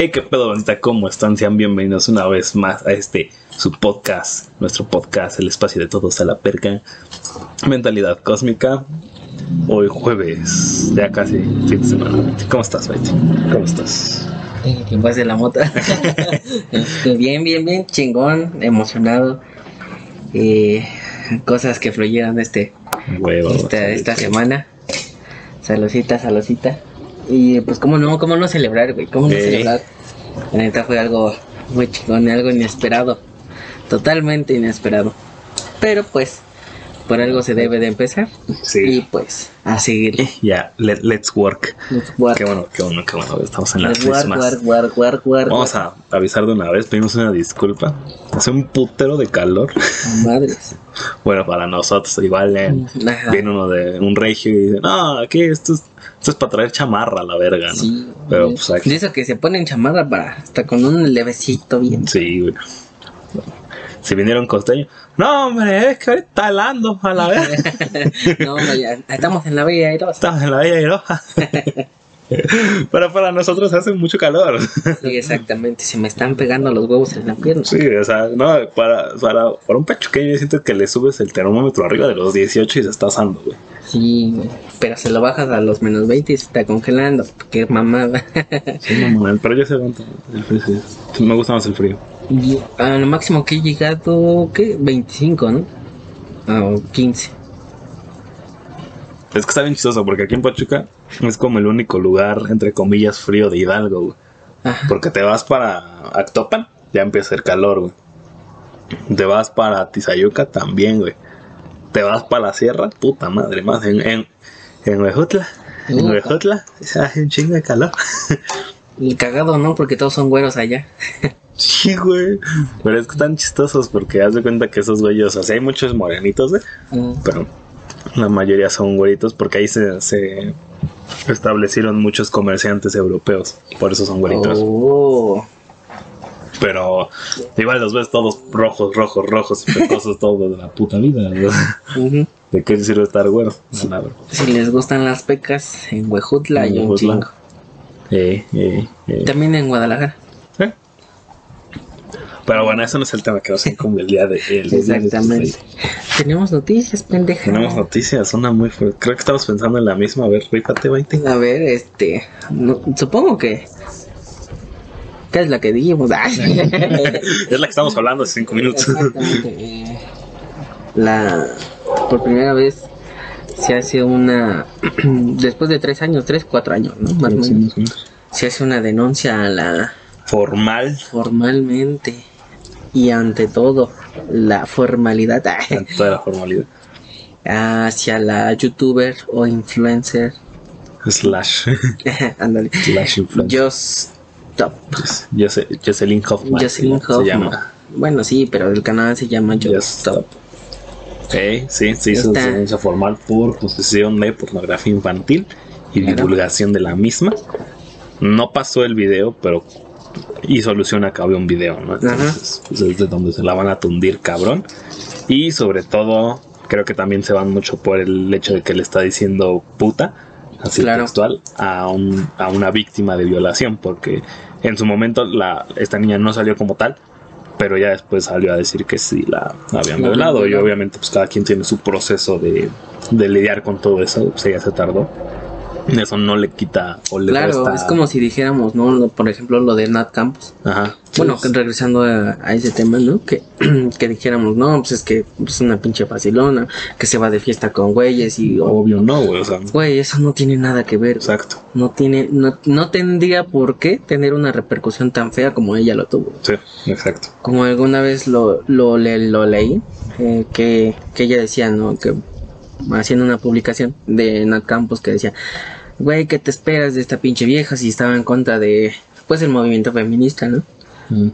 Hey, qué pedo, bonita, ¿cómo están? Sean bienvenidos una vez más a este, su podcast, nuestro podcast, el espacio de todos a la perca, Mentalidad Cósmica. Hoy jueves, ya casi fin de semana. ¿Cómo estás, Betty? ¿Cómo estás? Eh, Que pase la mota. Este, bien, bien, bien, chingón, emocionado. Eh, cosas que fluyeron este, Huevo. esta, esta semana. Saludcita, saludcita. Y pues, ¿cómo no? ¿Cómo no celebrar, güey? ¿Cómo no celebrar? La neta fue algo muy chingón, algo inesperado. Totalmente inesperado. Pero pues, por algo se debe de empezar. Y Sí. pues, a seguirle. Ya, let- let's work. Let's work. Qué bueno, qué bueno, qué bueno. Estamos en las Let's work, mismas. work, work, Vamos a avisar de una vez, pedimos una disculpa. Hace un putero de calor. Madres. Bueno, para nosotros, igual eh, viene uno de un regio y dice, no, aquí esto es, esto es para traer chamarra a la verga, ¿no? Sí. Pero pues aquí, De eso que se ponen chamarra para hasta con un levecito bien. sí, güey. Si vinieron costeños, no, hombre, es que ahorita está helando a la vez. no, vaya, estamos en la Bella Airosa. Estamos en la Bella Iroja. Pero para nosotros hace mucho calor. Sí, exactamente. Se me están pegando los huevos en la pierna. Sí, o sea, no, para, para, para un pechuqueño yo siento que le subes el termómetro arriba de los 18 y se está asando, güey. Sí, güey. pero se lo bajas a los menos 20 y se está congelando. Qué mamada. Sí, mamón, pero yo se aguanta el frío. sí. Me gusta más el frío. y a lo máximo que he llegado, ¿qué? 25, ¿no? Ah, O 15. Es que está bien chistoso porque aquí en Pachuca es como el único lugar, entre comillas, frío de Hidalgo, güey. Porque te vas para Actopan, ya empieza a hacer calor, güey. Te vas para Tizayuca también, güey. Te vas para la sierra, puta madre, más en, en, en Huejutla. En. Huejutla hace un chingo de calor. Y cagado, ¿no? Porque todos son güeros allá. Sí, güey. Pero es que están chistosos porque haz de cuenta que esos güeyes, o sea, hay muchos morenitos, güey. Pero la mayoría son güeritos porque ahí se, se establecieron muchos comerciantes europeos, por eso son güeritos. Oh. Pero igual los ves todos rojos, rojos, rojos, pecosos todos de la puta vida. ¿De qué sirve estar güero? Si les gustan las pecas, en Huejutla En hay un chingo. Eh, eh, eh. También en Guadalajara. Pero bueno, eso no es el tema que nos incumbe el día de el día de- Exactamente. Tenemos noticias, pendeja. Tenemos noticias, una muy fuerte. Creo que estamos pensando en la misma. A ver, rífate, 20. A ver, este. no- supongo que. ¿Qué es la que dijimos? Es la que estamos hablando hace cinco minutos. Exactamente. eh, la. Por primera vez se hace una. después de tres años, tres, cuatro años, ¿no? Más o menos. Se hace una denuncia a la. Formal. formalmente. Y ante todo, la formalidad. toda la formalidad. hacia la youtuber o influencer. Slash. Ándale. Slash influencer. Just. Jose- Jocelyn Hoffman. Jocelyn se Hoffman. llama. Bueno, sí, pero el canal se llama Just, Just Stop. Ok, sí, se hizo denuncia formal por posesión de pornografía infantil y Claro. divulgación de la misma. No pasó el video, pero hizo alusión a que había un video, ¿no? Entonces, pues, es de donde se la van a tundir, cabrón. Y sobre todo, creo que también se van mucho por el hecho de que le está diciendo puta, así Claro. textual, a, un, a una víctima de violación, porque en su momento la, esta niña no salió como tal, pero ya después salió a decir que sí la habían La violado. Y obviamente, pues cada quien tiene su proceso de, de lidiar con todo eso, pues ella se tardó. Eso no le quita o le Claro, resta- es como si dijéramos, ¿no? Por ejemplo, lo de Nat Campos. Ajá. Bueno, regresando a, a ese tema, ¿no? Que, que dijéramos, no, pues es que es una pinche facilona, que se va de fiesta con güeyes y... o- Obvio no, güey. O sea, Güey, eso no tiene nada que ver. exacto. No tiene, no, no tendría por qué tener una repercusión tan fea como ella lo tuvo. Sí, exacto. Como alguna vez lo, lo, le- lo leí, eh, que, que ella decía, ¿no? Que haciendo una publicación de Nat Campos que decía, güey, ¿qué te esperas de esta pinche vieja si estaba en contra de, pues, el movimiento feminista, ¿no? Mm.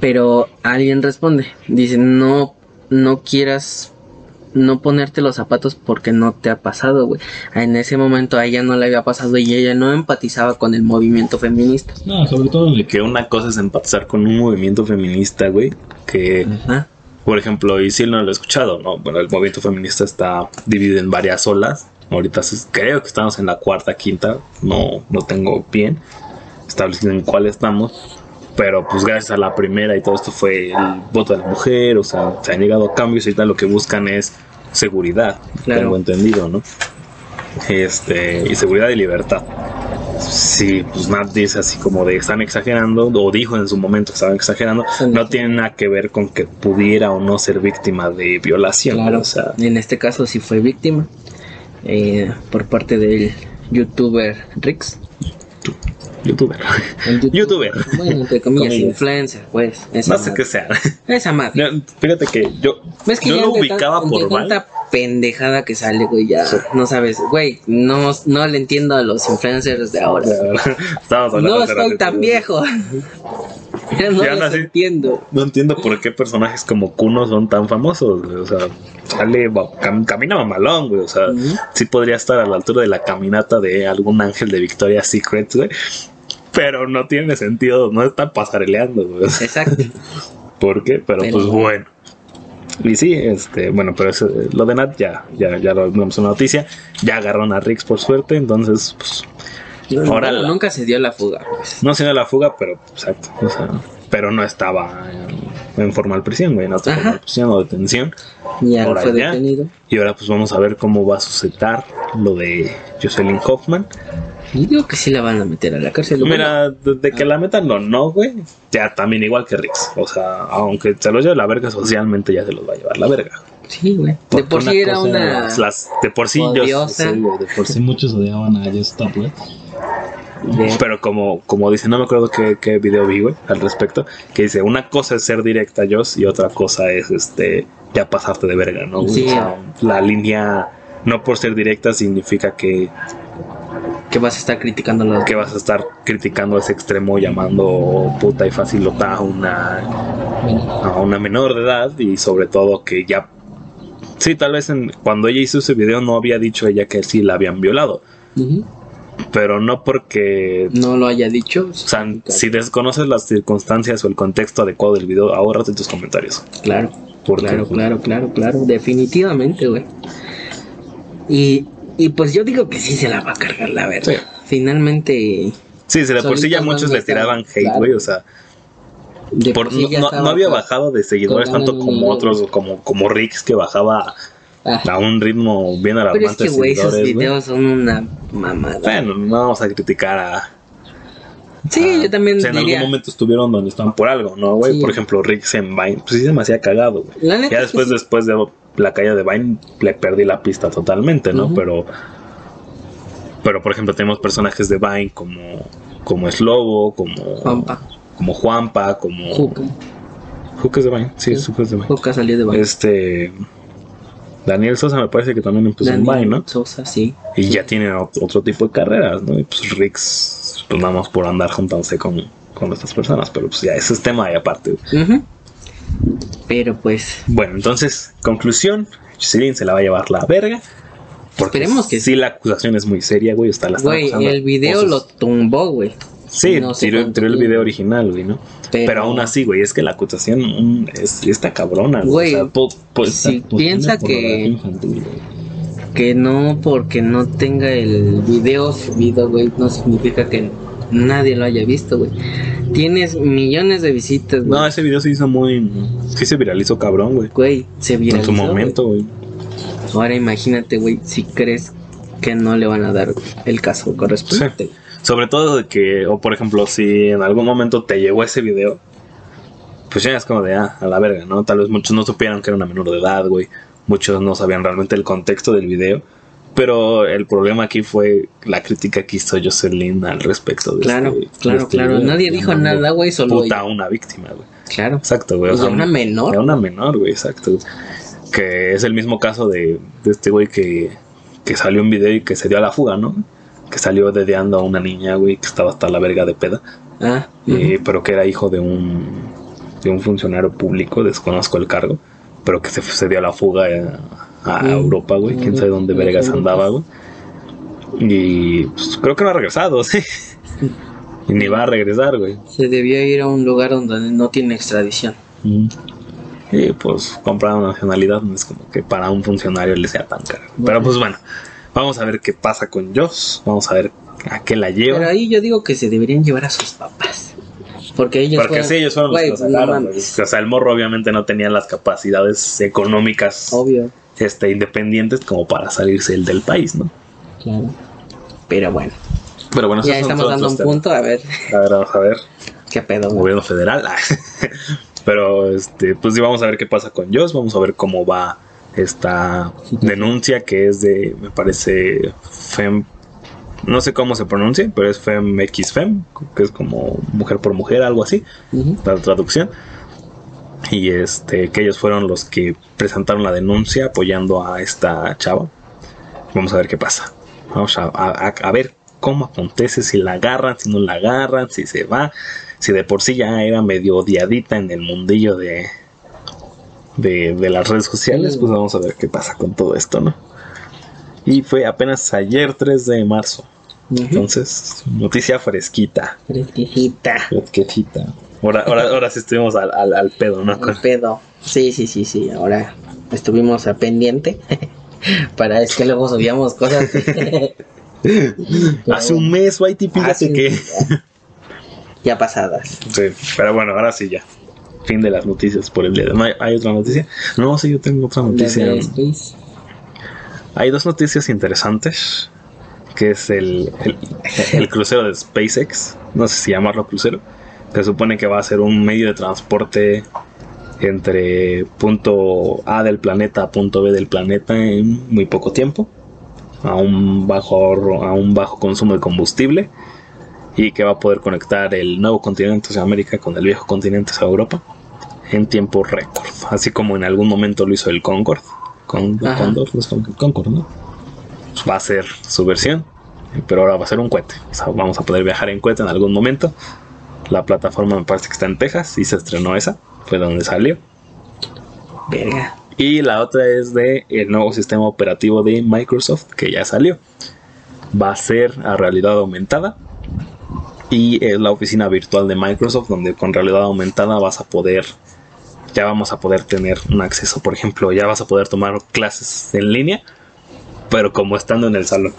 Pero alguien responde, dice, no, no quieras no ponerte los zapatos porque no te ha pasado, güey. En ese momento a ella no le había pasado y ella no empatizaba con el movimiento feminista. No, sobre todo de que una cosa es empatizar con un movimiento feminista, güey, que Ajá. Por ejemplo, y si no lo he escuchado, ¿no? Bueno, el movimiento feminista está dividido en varias olas. Ahorita creo que estamos en la cuarta, quinta, no, no tengo bien. establecido en cuál estamos. Pero pues gracias a la primera y todo esto fue el voto de la mujer, o sea, se han llegado a cambios y tal, lo que buscan es seguridad, Claro. tengo entendido, ¿no? Este, y seguridad y libertad. Sí, pues Nat dice así como de están exagerando, o dijo en su momento que estaban exagerando, no tiene nada que ver con que pudiera o no ser víctima de violación. Claro, O sea, en este caso sí fue víctima eh, por parte del youtuber Rix. youtuber. YouTube- Youtuber. Bueno, entre comillas, Comillas. influencer, pues. Esa No sé qué sea. Esa madre. No, Fíjate que yo, ¿Ves que yo lo ubicaba tan- por Val. tanta pendejada que sale, güey, ya no sabes, güey, no, no le entiendo a los influencers de ahora. No estoy tan viejo. no los entiendo. No entiendo por qué personajes como Kuno son tan famosos, güey. O sea, sale, cam- camina mamalón, güey. O sea, sí podría estar a la altura de la caminata de algún ángel de Victoria's Secret, güey. Pero no tiene sentido, no está pasareleando, güey. Exacto. ¿Por qué? Pero, Pero- pues bueno. Y sí, este, bueno, pero eso, eh, lo de Nat ya, ya, ya lo vimos en la noticia. Ya agarraron a Rix por suerte, entonces, pues, Ahora la- nunca se dio la fuga. pues. no se dio la fuga, pero exacto, o sea, pero no estaba en, en formal prisión, güey, no estaba en prisión o detención. Ya Ahora fue ya. detenido. Y ahora pues vamos a ver cómo va a suceder lo de Jocelyn Hoffman. Y digo que sí la van a meter a la cárcel. Mira, desde que la metan no, no, güey, ya también igual que Rix. O sea, aunque se los lleve la verga socialmente, ya se los va a llevar la verga. Sí, güey. De por sí era una. las- de por sí yo odiosa. sí, de por sí muchos odiaban a Stop, de- Pero como, como dice, no me acuerdo qué, qué video vi, güey, al respecto, que dice, una cosa es ser directa, Joss, y otra cosa es, este, ya pasarte de verga, ¿no? Sí. O sea, la línea, no por ser directa significa que, que vas a estar criticando a los. que vas a estar criticando a ese extremo, llamando puta y facilota a una, a una menor de edad, y sobre todo que ya... Sí, tal vez en, cuando ella hizo ese video no había dicho ella que sí la habían violado, Ujú. Pero no porque No lo haya dicho. O sea, si desconoces las circunstancias o el contexto adecuado del video, ahórrate tus comentarios. Claro. Porque, Claro, claro, claro, claro. Definitivamente, güey. Y, y pues yo digo que sí se la va a cargar la verdad. Sí. Finalmente. Sí, sí, de por sí ya muchos le tiraban hate, claro. güey. O sea, por- sí no, había bajado de seguidores tanto como otros, como, como Rix, que bajaba Ah, a un ritmo bien pero es alarmante que, güey, esos videos son una mamada. Bueno, no vamos a criticar a. sí, a- yo también o sea, en diría. algún momento estuvieron donde estaban por algo, ¿no, güey? Sí. Por ejemplo, en Vine, pues sí se me hacía cagado, güey. Ya después, sí. después de la caída de Vine, le perdí la pista totalmente, ¿no? Ujú. Pero, pero por ejemplo, tenemos personajes de Vine como, como Slobo, como Juanpa. como Juanpa, como Juca. Juca es de Vine, sí, Sí. Juca es de Vine. Juca salió de Vine. Este Daniel Sosa me parece que también empezó en Daniel Vine, ¿no? Sosa, sí. Y ya tiene ot- otro tipo de carreras, ¿no? Y pues Rix, pues nada más por andar juntándose con, con estas personas, pero pues ya ese es tema de aparte. güey. Ujú. Pero pues. Bueno, entonces, conclusión, Jocelyn se la va a llevar la verga. Porque Esperemos que sí. la acusación es muy seria, güey. Está la Güey, el video lo tumbó, güey. Sí, no sé tiró, el video original, güey, ¿no? Pero, Pero- aún así, güey, es que la acusación mm, es, está cabrona, Güey, O sea, po- po- si piensa que- infantil. Que no porque no tenga el video subido, güey, no significa que nadie lo haya visto, güey. Tienes millones de visitas, güey. No, ese video se hizo muy. Sí, se viralizó cabrón, güey. Güey, se En viralizó. su momento, güey. güey. Ahora imagínate, güey, si crees que no le van a dar el caso correspondiente. Sobre todo de que, o por ejemplo, si en algún momento te llegó ese video, pues ya es como de, ah, a la verga, ¿no? Tal vez muchos no supieron que era una menor de edad, güey. Muchos no sabían realmente el contexto del video. Pero el problema aquí fue la crítica que hizo Jocelyn al respecto de Claro, este- de claro, este claro. video, Nadie dijo nada, güey, solo Puta a ella. una víctima, güey. Claro. Exacto, güey. O sea, una menor. Era una menor, güey, exacto. Que es el mismo caso de, de este güey que, que salió un video y que se dio a la fuga, ¿no? Que salió dedeando a una niña, güey, que estaba hasta la verga de peda. Ah, eh, pero que era hijo de un, de un funcionario público, desconozco el cargo, pero que se, se dio a la fuga eh, a, Mm. Europa, güey, quién sabe dónde Europa. vergas andaba, güey. Y pues, creo que no ha regresado, sí. Y ni va a regresar, güey. se debió ir a un lugar donde no tiene extradición. Y pues comprar una nacionalidad no es como que para un funcionario le sea tan caro. Pero pues bueno, vamos a ver qué pasa con Joss. Vamos a ver a qué la lleva. Pero ahí yo digo que se deberían llevar a sus papás. Porque ellos Porque fueron- sí, ellos fueron los que no. O sea, el morro obviamente no tenía las capacidades económicas Obvio. este, independientes como para salirse él del país, ¿no? Claro. Pero bueno, Pero bueno, ya estamos dando un temas. punto. A ver, A ver, vamos a ver. qué pedo. güey. Gobierno federal. Pero, este, pues sí, vamos a ver qué pasa con Joss. Vamos a ver cómo va esta denuncia que es de, me parece, Fem. No sé cómo se pronuncia, pero es Fem X Fem, que es como mujer por mujer, algo así. La traducción. Y este, que ellos fueron los que presentaron la denuncia apoyando a esta chava. Vamos a ver qué pasa. Vamos a, a- a ver cómo acontece, si la agarran, si no la agarran, si se va. Si de por sí ya era medio odiadita en el mundillo de, de, de las redes sociales, Sí. pues vamos a ver qué pasa con todo esto, ¿no? Y fue apenas ayer 3 de marzo. Entonces, noticia fresquita. Fresquecita. Fresquecita. Ahora, ahora, ahora sí estuvimos al, al, al pedo, ¿no? El pedo. Sí, sí, sí, sí. Ahora estuvimos a pendiente. Para es que luego subíamos cosas. Hace un mes, Whitey, fíjate que. ya pasadas. Sí, pero bueno, ahora sí ya. Fin de las noticias por el día de hoy. ¿No ¿Hay, otra noticia? No, sí, yo tengo otra noticia. Hay dos noticias interesantes. Que es el, el, el crucero de SpaceX. No sé si llamarlo crucero. Se supone que va a ser un medio de transporte entre punto A del planeta a punto B del planeta en muy poco tiempo. A un bajo ahorro, a un bajo consumo de combustible. Y que va a poder conectar el nuevo continente hacia América con el viejo continente hacia Europa en tiempo récord. Así como en algún momento lo hizo el Concorde. Con. Condor, no es Con- Concorde, ¿no? va a ser su versión, pero ahora va a ser un cohete. O sea, vamos a poder viajar en cohete en algún momento. La plataforma me parece que está en Texas y se estrenó esa, fue donde salió. Verga. Y la otra es de el nuevo sistema operativo de Microsoft que ya salió. Va a ser a realidad aumentada. Y es la oficina virtual de Microsoft donde con realidad aumentada vas a poder ya vamos a poder tener un acceso, por ejemplo, ya vas a poder tomar clases en línea, pero como estando en el salón.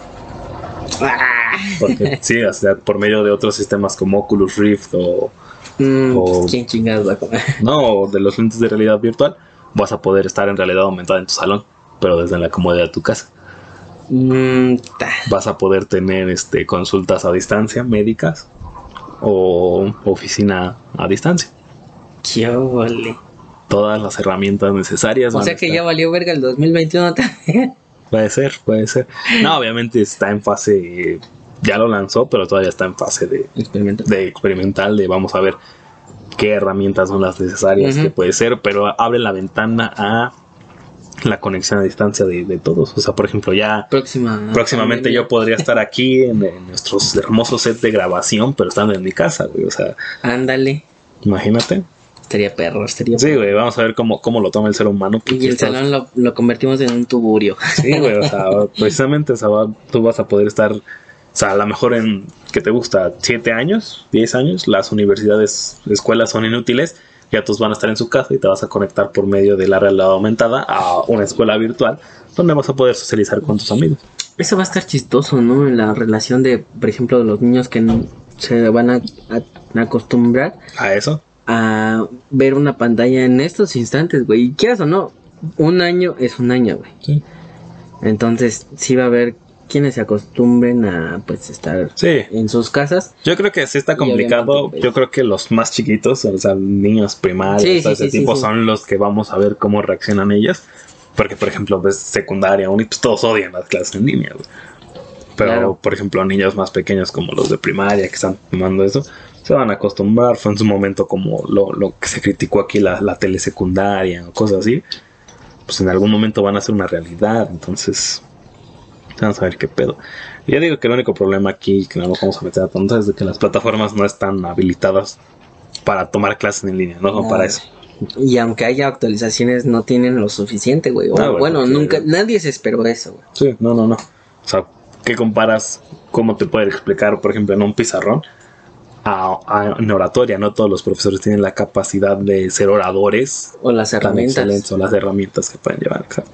Porque sí, o sea, por medio de otros sistemas como Oculus Rift o Mm, O- ¿Quién chingados va a comer? no, de los lentes de realidad virtual, vas a poder estar en realidad aumentada en tu salón, pero desde la comodidad de tu casa. Mm. Vas a poder tener este consultas a distancia médicas o oficina a distancia. Qué ole. Todas las herramientas necesarias. O sea que ya valió verga el 2021 también. Puede ser, puede ser. No, obviamente está en fase, ya lo lanzó, pero todavía está en fase de, Experimento. de experimental, de vamos a ver qué herramientas son las necesarias, que puede ser, pero abre la ventana a la conexión a distancia de, de todos. O sea, por ejemplo, ya Próxima. próximamente yo podría estar aquí en, en nuestros hermosos sets de grabación, pero estando en mi casa, güey. O sea, Ándale. imagínate. Estaría perro, estaría Sí, güey, vamos a ver cómo, cómo lo toma el ser humano. Y el Estás- salón lo, lo convertimos en un tuburio. Sí, güey, o sea, precisamente, o sea, va- tú vas a poder estar, o sea, a lo mejor en, ¿qué te gusta? ¿Siete años? ¿Diez años? Las universidades, escuelas son inútiles, ya todos van a estar en su casa y te vas a conectar por medio de la realidad aumentada a una escuela virtual donde vas a poder socializar con tus amigos. Eso va a estar chistoso, ¿no? En la relación de, por ejemplo, los niños que n- se van a acostumbrar A eso. A ver una pantalla en estos instantes, güey. Y quieras o no, un año es un año, güey. Sí. Entonces, sí va a haber quienes se acostumbren a, pues, estar Sí. en sus casas. Yo creo que sí está complicado. pues- Yo creo que los más chiquitos, o sea, niños primarios, Sí, ese sí, tipo, sí, sí. son los que vamos a ver cómo reaccionan ellos. Porque, por ejemplo, ves secundaria, uni, pues todos odian las clases en línea. güey. Pero, Claro. por ejemplo, niños más pequeños como los de primaria que están tomando eso, se van a acostumbrar. Fue en su momento como lo, lo que se criticó aquí, la, la telesecundaria o cosas así. Pues en algún momento van a ser una realidad. Entonces, vamos a ver qué pedo. Yo digo que el único problema aquí, que no nos vamos a meter a tonto, es de que las plataformas no están habilitadas para tomar clases en línea, no son para eso. Y aunque haya actualizaciones, no tienen lo suficiente, güey. O, Ah, bueno, nunca, nadie se esperó eso, güey. Sí, no, no, no. O sea, ¿qué comparas? ¿Cómo te puede explicar, por ejemplo, en un pizarrón? A, a- en oratoria, no todos los profesores tienen la capacidad de ser oradores O las herramientas. o las herramientas que pueden llevar. exacto.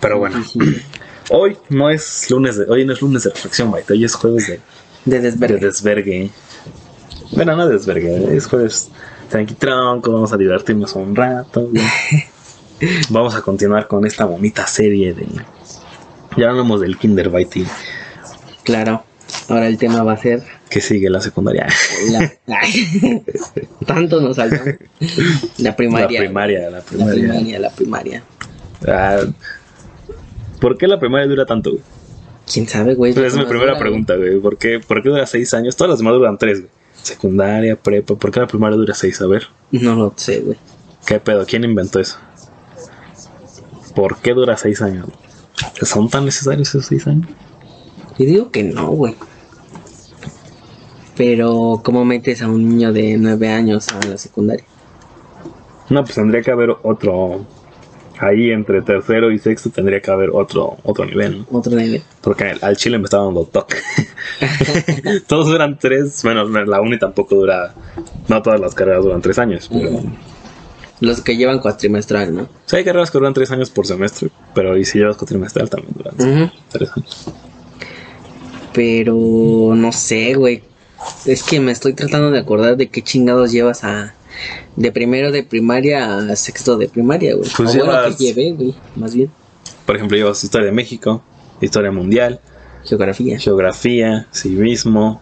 Pero bueno, Sí, sí. Hoy no es lunes de, hoy no es lunes de reflexión, Baita, hoy es jueves de, De de desvergue. desvergue. Bueno, no desvergue, es jueves tranqui tronco, vamos a divertirnos un rato. vamos a continuar con esta bonita serie de. Ya hablamos del Kinder Baiti, Claro. Ahora el tema va a ser que sigue la secundaria. la... Ay, Tanto nos saltó. La primaria. La primaria, la La primaria. primaria, la primaria. Ah, ¿Por qué la primaria dura tanto? güey? ¿Quién sabe, güey? Esa es mi primera dura, pregunta, güey. ¿Por qué, ¿Por qué dura seis años? Todas las demás duran tres, güey. Secundaria, prepa. ¿Por qué la primaria dura seis? A ver, No lo sé, güey. ¿qué pedo? ¿Quién inventó eso? ¿Por qué dura seis años? ¿Son tan necesarios esos seis años? Yo digo que no, güey. Pero, ¿cómo metes a un niño de nueve años a la secundaria? No, pues tendría que haber otro. Ahí entre tercero y sexto tendría que haber otro, otro nivel, ¿no? Otro nivel. Porque al- chile me estaba dando toque. Todos duran tres. Bueno, la uni tampoco dura. No todas las carreras duran tres años, pero. Los que llevan cuatrimestral, ¿no? Sea, hay carreras que duran tres años por semestre, pero y si llevas cuatrimestral también duran tres años. Pero, no sé, güey. Es que me estoy tratando de acordar de qué chingados llevas a... De primero de primaria a sexto de primaria, güey. Pues o bueno, llevas- que llevé, güey. Más bien. Por ejemplo, llevas historia de México, historia mundial, Geografía. geografía, civismo,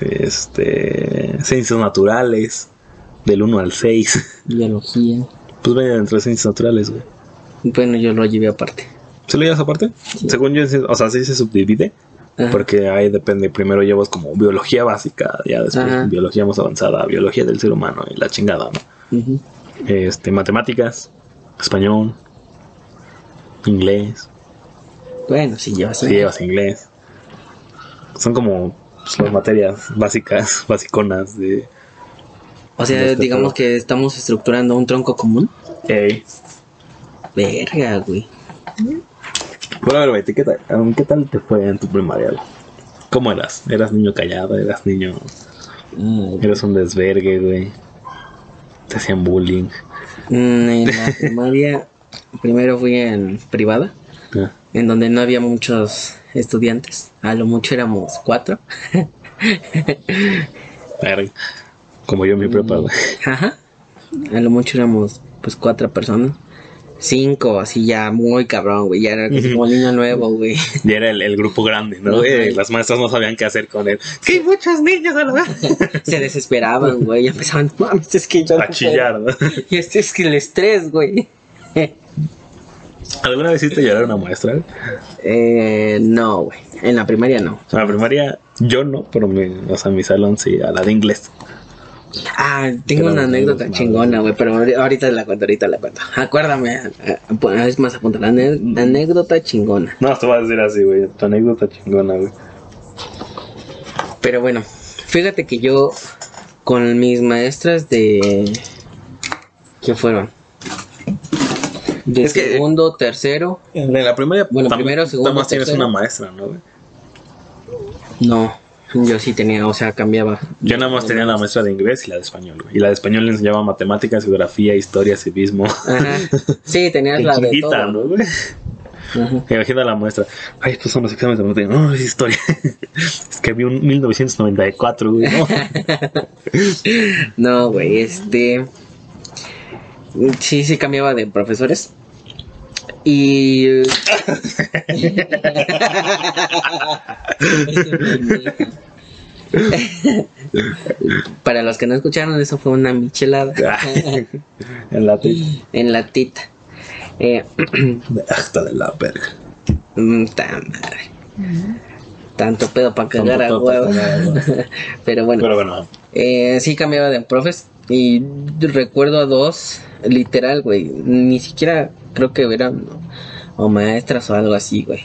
este, ciencias naturales, del 1 al 6. Biología. Pues vayan entre ciencias naturales, güey. Bueno, yo lo llevé aparte. ¿Se lo llevas aparte? Según yo, o sea, sí se subdivide. Ajá. Porque ahí depende, primero llevas como biología básica, ya después Ajá. biología más avanzada, biología del ser humano y la chingada, ¿no? Este, matemáticas, español, inglés, Bueno, sí llevas. si llevas inglés. Son como pues, las materias básicas, basiconas de... O sea, de este digamos que estamos estructurando un tronco común. Ey. Verga, güey. Bueno, a ver, ¿qué tal, ¿qué tal te fue en tu primaria? ¿Cómo eras? ¿Eras niño callado? ¿Eras niño... Ay, Eres un desvergue, güey? ¿Te hacían bullying? Mm, En la primaria, primero fui en privada, Ah, en donde no había muchos estudiantes. A lo mucho éramos cuatro. Como yo en mi prepa, güey. Ajá. A lo mucho éramos pues cuatro personas. Cinco, así ya muy cabrón, güey. Ya era como niño nuevo, güey. Y era el, el grupo grande, ¿no? Las maestras no sabían qué hacer con él. ¡Que hay muchos niños a vez! Se desesperaban, güey. Ya empezaban, mames, es que yo A chillar, ¿no? puedo". Y este es que el estrés, güey. ¿Alguna vez hiciste llorar a una maestra? Eh, no, güey. En la primaria no. En la primaria, yo no, pero mi, o sea, mi salón sí, a la de inglés. Ah, tengo una anécdota chingona, güey, pero ahori- ahorita la cuento, ahorita la cuento. Acuérdame, eh, eh, es más, apunta la anécdota chingona. No, te voy a decir así, güey. Tu anécdota chingona, güey. Pero bueno, fíjate que yo con mis maestras de... ¿Qué fueron? De Es que- segundo, tercero. En la primaria, Bueno, primero, segundo, nada más tienes tercero. una maestra, ¿no, güey? No, yo sí tenía, o sea, cambiaba. Yo nada más tenía la maestra de inglés y la de español, güey. Y la de español le enseñaba matemáticas, geografía, historia, civismo. Ajá. Sí, tenías la de todo. ¿no, güey? Imagina la muestra. Ay, estos son los exámenes de matemáticas. No, es historia. es que vi un 1994, güey. ¿no? No, güey, este. Sí, sí cambiaba de profesores. Y. Para los que no escucharon, eso fue una michelada en la tita. en la tita. Eh, Hasta de la verga. mm, madre. Tanto pedo para cagar a huevo. Pero bueno. Pero bueno, Eh, sí cambiaba de profes y recuerdo a dos, literal, güey, ni siquiera creo que eran o maestras o algo así, güey.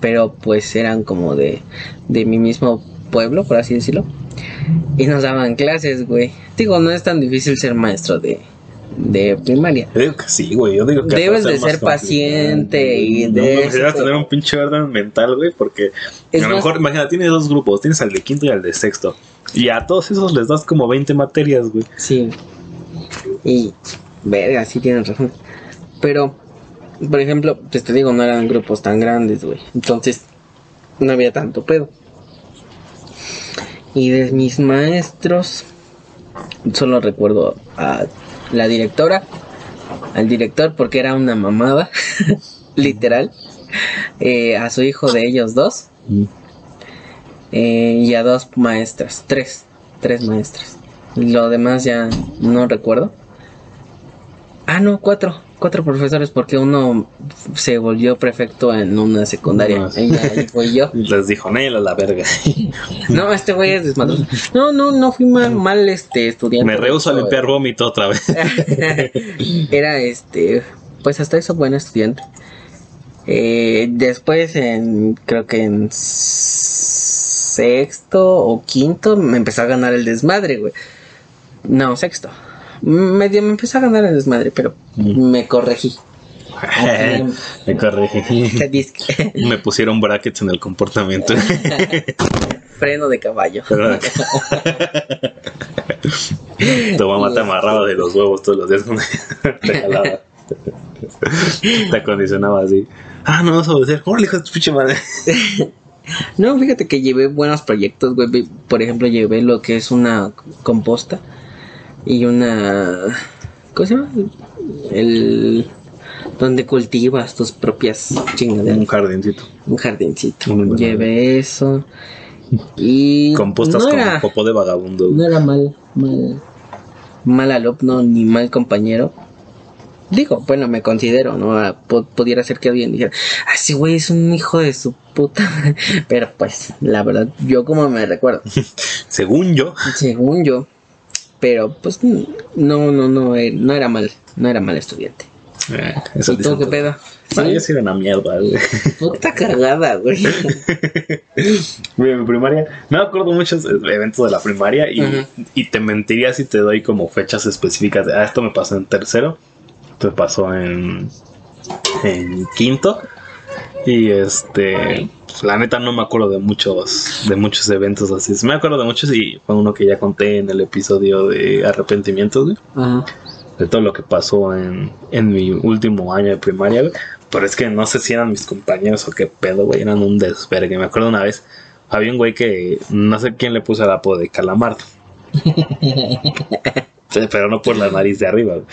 Pero pues eran como de, de mi mismo pueblo, por así decirlo. Y nos daban clases, güey. Digo, no es tan difícil ser maestro de, de primaria. yo digo que sí, güey. Yo digo que Debes de ser paciente y No, de necesitas eso, tener un pinche orden mental, güey, porque Es a lo más- mejor, imagina, tienes dos grupos, tienes al de quinto y al de sexto. Y a todos esos les das como 20 materias, güey. Sí. Y, verga, sí tienes razón. Pero por ejemplo, pues te digo, no eran grupos tan grandes, güey. Entonces, no había tanto pedo. Y de mis maestros, solo recuerdo a la directora, al director, porque era una mamada, literal, eh, a su hijo de ellos dos, Mm. eh, y a dos maestras, tres, tres maestras. Lo demás ya no recuerdo. Ah, no, cuatro, cuatro profesores, porque uno se volvió prefecto en una secundaria. No, sí. Y ahí fui yo. Les dijo, Nel a la verga. No, este güey es desmadroso. No, no, no fui mal, mal este estudiante. Me rehuso a limpiar vómito otra vez. Era este, pues hasta eso buen estudiante. Eh, después en, creo que en sexto o quinto me empezó a ganar el desmadre, güey. No, sexto. Medio me empezó a ganar el desmadre, pero Mm. me corregí. Me corregí. Te disque. Me pusieron brackets en el comportamiento. Freno de caballo. Tu mamá te amarraba de los huevos todos los días. te jalaba. Te acondicionaba así. Ah, no vas a obedecer. ¡Órale, hijo de tu pinche madre! No, fíjate que llevé buenos proyectos, güey. Por ejemplo, llevé lo que es una composta y una... ¿Cómo se llama? El... Donde cultivas tus propias Un chingaderas. jardincito. Un jardincito. Muy bueno. Llevé eso. Y... Compostas no con era, popó de vagabundo. no era mal, mal... Mal alumno ni mal compañero. Digo, bueno, me considero, ¿no? Ah, pu- pudiera ser que alguien dijera, ah, ese güey es un hijo de su puta. madre". Pero pues, la verdad, yo como me recuerdo, Según yo. según yo. Pero pues, no, no, no, eh, no era mal, no era mal estudiante. Eh, eso ¿Y tú qué pedo? Ah, yo sí era una mierda, güey. Puta cagada, güey. Mira, mi primaria, no me acuerdo muchos eventos de la primaria y, Ujú. y te mentiría si te doy como fechas específicas de, ah, esto me pasó en tercero, esto me pasó en, en quinto y este, pues, la neta no me acuerdo de muchos, de muchos eventos así, Sí me acuerdo de muchos y fue uno que ya conté en el episodio de arrepentimientos, güey, de todo lo que pasó en, en mi último año de primaria, güey. Pero es que no sé si eran mis compañeros o qué pedo, güey. Eran un desvergue. Me acuerdo una vez, había un güey que no sé quién le puso el apodo de calamardo. Pero no por la nariz de arriba. güey.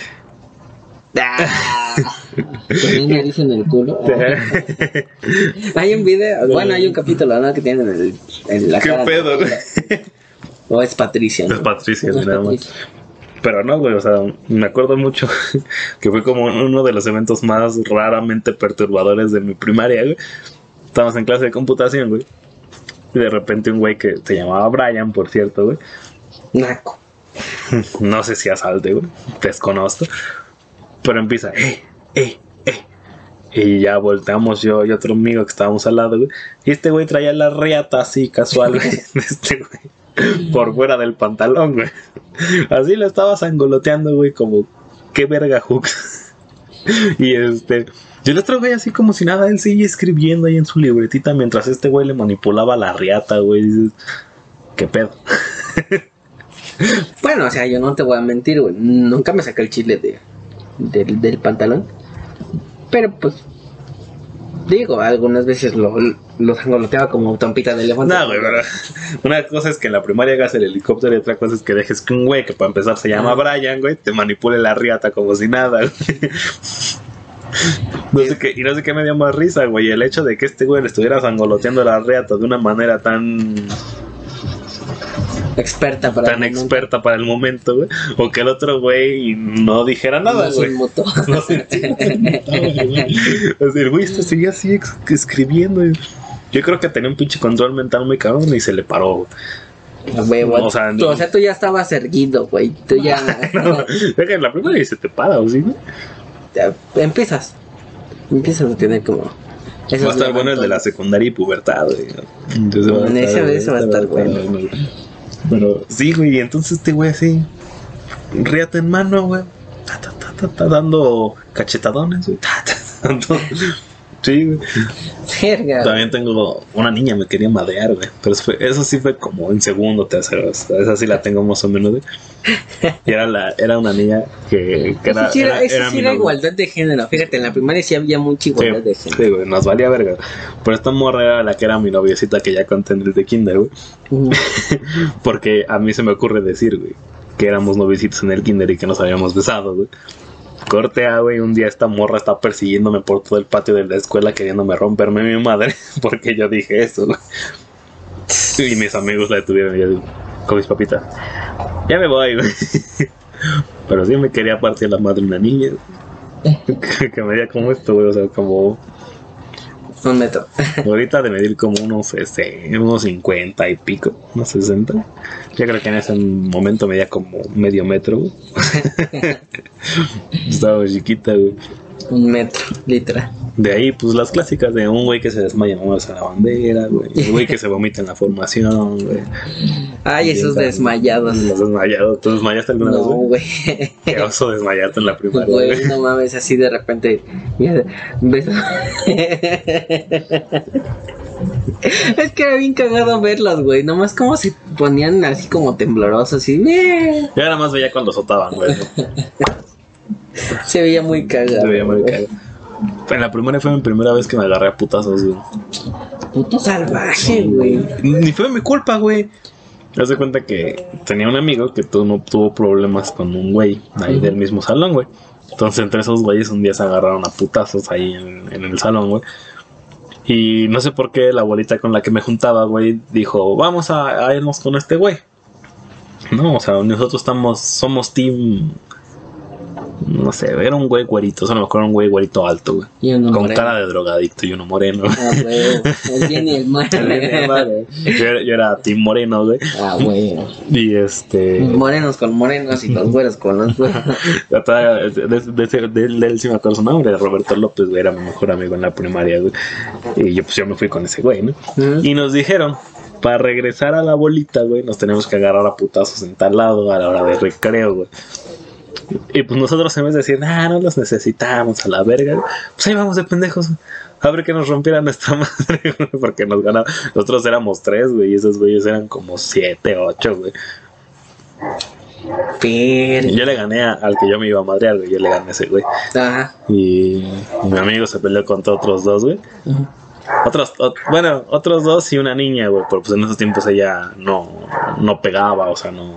Con nariz en el culo. Hay un video, bueno, hay un capítulo, ¿no? Que tienen el, el- la ¿Qué cara pedo, güey? O es Patricia. ¿no? Es Patricia, No es nada más. Pero no, güey, o sea, me acuerdo mucho que fue como uno de los eventos más raramente perturbadores de mi primaria, güey. Estábamos en clase de computación, güey. Y de repente un güey que se llamaba Brian, por cierto, güey. Naco. No sé si asalte, güey. Desconozco. Pero empieza, eh, eh, eh. Y ya volteamos yo y otro amigo que estábamos al lado, güey. Y este güey traía la riata así, casual, güey. Este güey. Por fuera del pantalón, güey. Así lo estaba sangoloteando, güey, como, qué verga hook. y este. Yo el otro güey así como si nada, él sigue escribiendo ahí en su libretita mientras este güey le manipulaba la riata, güey. Dices, ¿qué pedo? Bueno, o sea, yo no te voy a mentir, güey. Nunca me saqué el chile de, del- del pantalón. Pero pues. Digo, algunas veces lo, lo sangoloteaba como trompita de elefante. No, güey, pero una cosa es que en la primaria hagas el helicóptero y otra cosa es que dejes que un güey que para empezar se llama Ah. Brian, güey, te manipule la riata como si nada, güey. No sé qué, y no sé qué me dio más risa, güey, el hecho de que este güey le estuviera sangoloteando la riata de una manera tan, Experta para. tan el momento. experta para el momento, güey, o que el otro güey no dijera nada, No se güey. No sé. O sea, el güey este seguía así escribiendo. y- Yo creo que tenía un pinche control mental muy cabrón y se le paró. güey. A huevo. O sea, tú, o sea, tú ya estabas erguido, güey. Tú ya. No, la primera y se te para, ¿o sí? güey? ya empiezas. Empiezas a tener como. esos Va a estar bueno el de la secundaria y pubertad, güey. Entonces Mm, ese- ese va a estar bueno. Pero sí, güey, y entonces este güey así, riata en mano, güey. Ta, ta, ta, ta, ta, dando cachetadones, güey. Ta, ta, dando- Sí, güey. También tengo una niña, me quería madrear, güey. Pero eso, fue- eso sí fue como en segundo, tercero. o sea, Esa sí la tengo más o menos, güey. Y era, la, era una niña que, que era. eso sí era, era- era sí era igualdad de género. Fíjate, en la primaria sí había mucha Sí, igualdad de género. sí, güey, nos valía verga. Pero esta morra era la que era mi noviecita que ya conté en el de Kinder, güey. Porque a mí se me ocurre decir, güey, que éramos novicitos en el kinder y que nos habíamos besado, güey. Corte A, güey, un día esta morra está persiguiéndome por todo el patio de la escuela queriéndome romperme mi madre porque yo dije eso, güey. Y mis amigos la detuvieron y con mis papitas, ya me voy, güey. Pero sí me quería partir la madre una niña. que, que medía como esto, güey, o sea, como Un metro. Ahorita de medir como unos, este, unos 50 y pico, unos 60. Yo creo que en ese momento medía como medio metro, güey. Estaba chiquita, güey. Un metro, literal. De ahí, pues las clásicas de un güey que se desmaya en a la bandera, güey. Un güey que se vomita en la formación, güey. Ay, esos desmayados. Los desmayados. ¿Tú desmayaste alguna No, vez, güey? güey. Qué oso desmayarte en la primaria, Güey, no mames, así de repente. mira, ves- es que era bien cagado verlos, güey. Nomás como se ponían así como temblorosos eh, Yo nada más veía cuando azotaban, güey. se veía muy cagado. Se veía muy cagado. En la primaria fue mi primera vez que me agarré a putazos, güey. Puto salvaje, güey. Ni fue mi culpa, güey. Haz de cuenta que tenía un amigo que tu- no tuvo problemas con un güey ahí del mismo salón, güey. Entonces, entre esos güeyes, un día se agarraron a putazos ahí en, en el salón, güey. Y no sé por qué la abuelita con la que me juntaba, güey, dijo: Vamos a, a irnos con este güey. No, o sea, nosotros estamos, somos team. No sé, era un güey güerito, o sea, no me acuerdo, un güey güerito alto, güey. Y uno Con moreno. cara de drogadicto y uno moreno. Ah, güey. El bien y el mal. yo, era, yo era Team Moreno, güey. Ah, güey. Y este. Morenos con morenos y los güeros con los güeros. De, de, de de él sí me acuerdo su nombre, Roberto López, güey, era mi mejor amigo en la primaria, güey. Y yo, pues yo me fui con ese güey, ¿no? Y nos dijeron, para regresar a la bolita, güey, nos tenemos que agarrar a putazos en tal lado a la hora de recreo, güey. Y pues nosotros en vez de decir, ah, no los necesitamos a la verga, pues ahí vamos de pendejos. A ver que nos rompiera nuestra madre, güey, porque nos ganaba. Nosotros éramos tres, güey, y esos güeyes eran como siete, ocho, güey. Pero. yo le gané a- al que yo me iba a madrear, güey, yo le gané a ese güey. Ajá. Y mi amigo se peleó contra otros dos, güey. Ujú. Otros, ot- bueno, otros dos y una niña, güey, pero pues en esos tiempos ella no, no pegaba, o sea, no,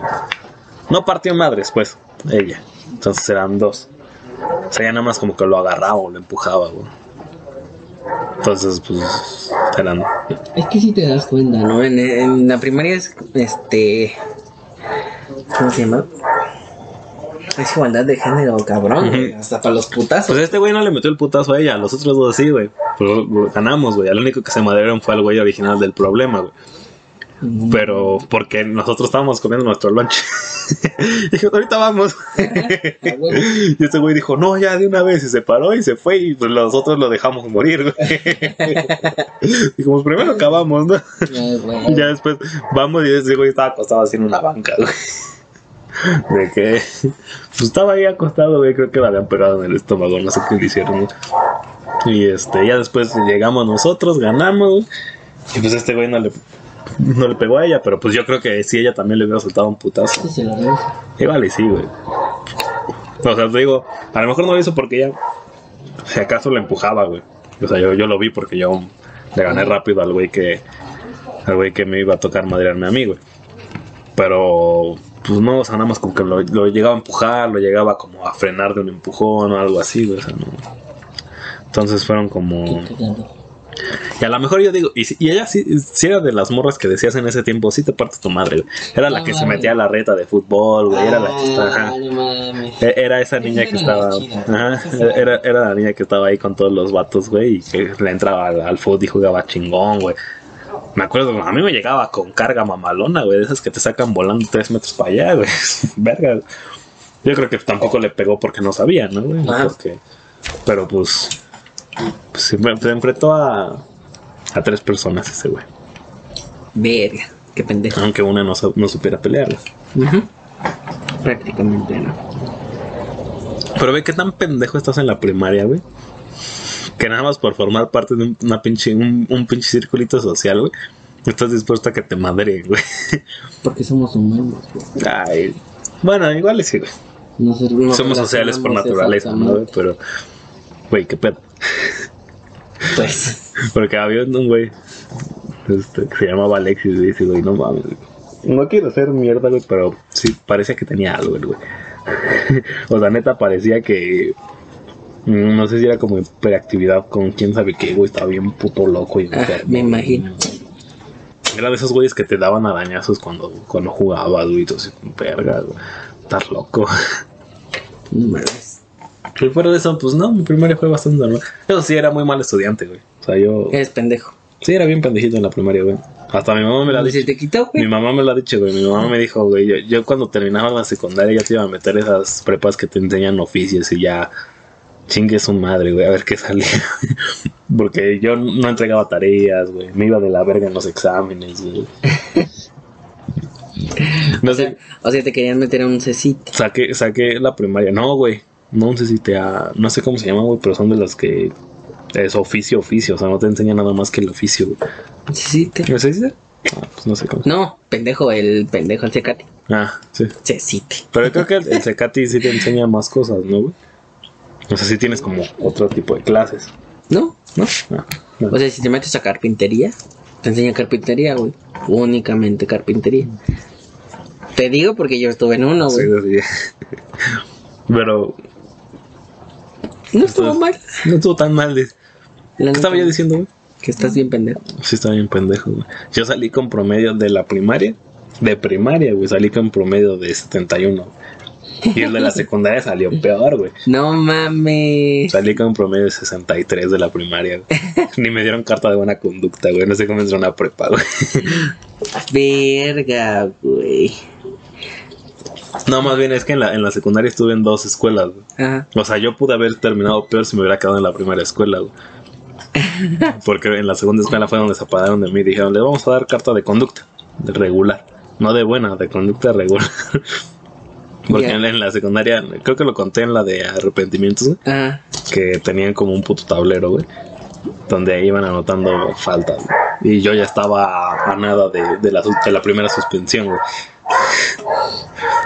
no partió madres, pues, ella. Entonces eran dos. O sea, ella nada más como que lo agarraba o lo empujaba, güey. Entonces, pues, eran... Es que si te das cuenta, ¿no? En, en la primaria es, este... ¿Cómo se llama? Es igualdad de género, cabrón. Hasta para los putazos. Pues este güey no le metió el putazo a ella, a los otros dos sí, güey. Pero ganamos, güey. Al único que se madrearon fue el güey original del problema, güey. Mm. Pero porque nosotros estábamos comiendo nuestro lunch. Dije, ahorita vamos. Y este güey dijo, no, ya de una vez. Y se paró y se fue. Y pues nosotros lo dejamos morir. Dijimos, primero acabamos, ¿no? Y ya después vamos y ese güey estaba acostado así en una banca, güey. De que pues estaba ahí acostado, güey. Creo que le habían pegado en el estómago, no sé qué le hicieron. Y este, ya después llegamos nosotros, ganamos. Y pues este güey no le, no le pegó a ella, pero pues yo creo que si ella también le hubiera soltado un putazo. Sí, se lo y sí, güey. O sea, te digo, a lo mejor no lo hizo porque ella, si acaso la empujaba, güey. O sea, yo, yo lo vi porque yo le gané rápido al güey que, al güey que me iba a tocar madrearme a mí, güey. Pero, pues no, o sea, nada más como que lo, lo llegaba a empujar, lo llegaba como a frenar de un empujón o algo así, güey. O sea, no. Entonces fueron como... Y a lo mejor yo digo, y, si- y ella sí, sí era de las morras que decías en ese tiempo, sí te partes tu madre, güey. Era la que se metía a la reta de fútbol, güey. Era la que estaba... E- Era esa niña era que estaba. Ajá, era- era, la niña que estaba ahí con todos los vatos, güey, y que le entraba al, al fútbol y jugaba chingón, güey. Me acuerdo, a mí me llegaba con carga mamalona, güey, de esas que te sacan volando tres metros para allá, güey. Verga. Yo creo que tampoco le pegó porque no sabía, ¿no, güey? Porque- pero pues. Pues se, se enfrentó a, a tres personas ese güey. Verga. Qué pendejo. Aunque una no, no supiera pelear, güey. Ujú. Prácticamente no. Pero ve qué tan pendejo estás en la primaria, güey. que nada más por formar parte de un- una pinche, un, un pinche circulito social, güey, estás dispuesto a que te madre, güey. Porque somos humanos, güey. Ay, bueno, igual sí, güey. Somos sociales por naturaleza, ¿no? güey? Pero, güey, qué pedo. Pues, Porque había un güey este, que se llamaba Alexis, y ese güey, no mames. No quiero hacer mierda, güey, pero sí parecía que tenía algo, el güey. o sea, neta, parecía que. mm, No sé si era como hiperactividad con quién sabe qué, güey. Estaba bien puto loco y ah, me imagino. Era de esos güeyes que te daban arañazos cuando, cuando jugabas, güey. y tú así, verga, güey. Estás loco. No mames. Y fuera de eso, pues no, mi primaria fue bastante normal. Eso sí, era muy mal estudiante, güey. O sea, yo. Eres pendejo. Sí, era bien pendejito en la primaria, güey. Hasta mi mamá me la ha ¿Y se dicho. te quitó, Mi güey? mamá me lo ha dicho, güey. Mi mamá me dijo, güey, yo, yo cuando terminaba la secundaria ya te iba a meter esas prepas que te enseñan oficios y ya chingue su madre, güey, a ver qué salía. Porque yo no entregaba tareas, güey. Me iba de la verga en los exámenes, güey. No O sea, sé, o sea, te querían meter a un cecito. saqué, saqué la primaria. No, güey. No sé si te ha... No sé cómo se llama, güey, pero son de las que... Es oficio, oficio. O sea, no te enseña nada más que el oficio, güey. Cecito. ¿No se dice? Ah, pues no sé cómo. No, pendejo, el pendejo, el cecate. Ah, sí. Cecite. Pero creo que el, el Cecati sí te enseña más cosas, ¿no, güey? O sea, sí tienes como otro tipo de clases, ¿No? ¿no? Ah, no. O sea, si te metes a carpintería, te enseña carpintería, güey. Únicamente carpintería. Te digo porque yo estuve en uno, Sí, güey. sí. Pero No estuvo mal. no estuvo tan mal. de- ¿Qué estaba yo diciendo, güey? Que estás bien pendejo. Sí, estaba bien pendejo, güey. Yo salí con promedio de la primaria. De primaria, güey. Salí con promedio de 71. Y el de la secundaria salió peor, güey. No mames. Salí con promedio de 63 de la primaria, güey. Ni me dieron carta de buena conducta, güey. No sé cómo entró una prepa, güey. Verga, güey. No, más bien es que en la, en la secundaria estuve en dos escuelas, güey. Ajá. O sea, yo pude haber terminado peor si me hubiera quedado en la primera escuela, güey. Porque en la segunda escuela fue donde se apagaron de mí y dijeron, le vamos a dar carta de conducta, de regular. No de buena, de conducta regular. Porque en, la- en la secundaria, creo que lo conté en la de arrepentimientos, güey, Ajá. que tenían como un puto tablero, güey. Donde iban anotando faltas. güey. Y yo ya estaba a nada de, de la, de la primera suspensión, güey.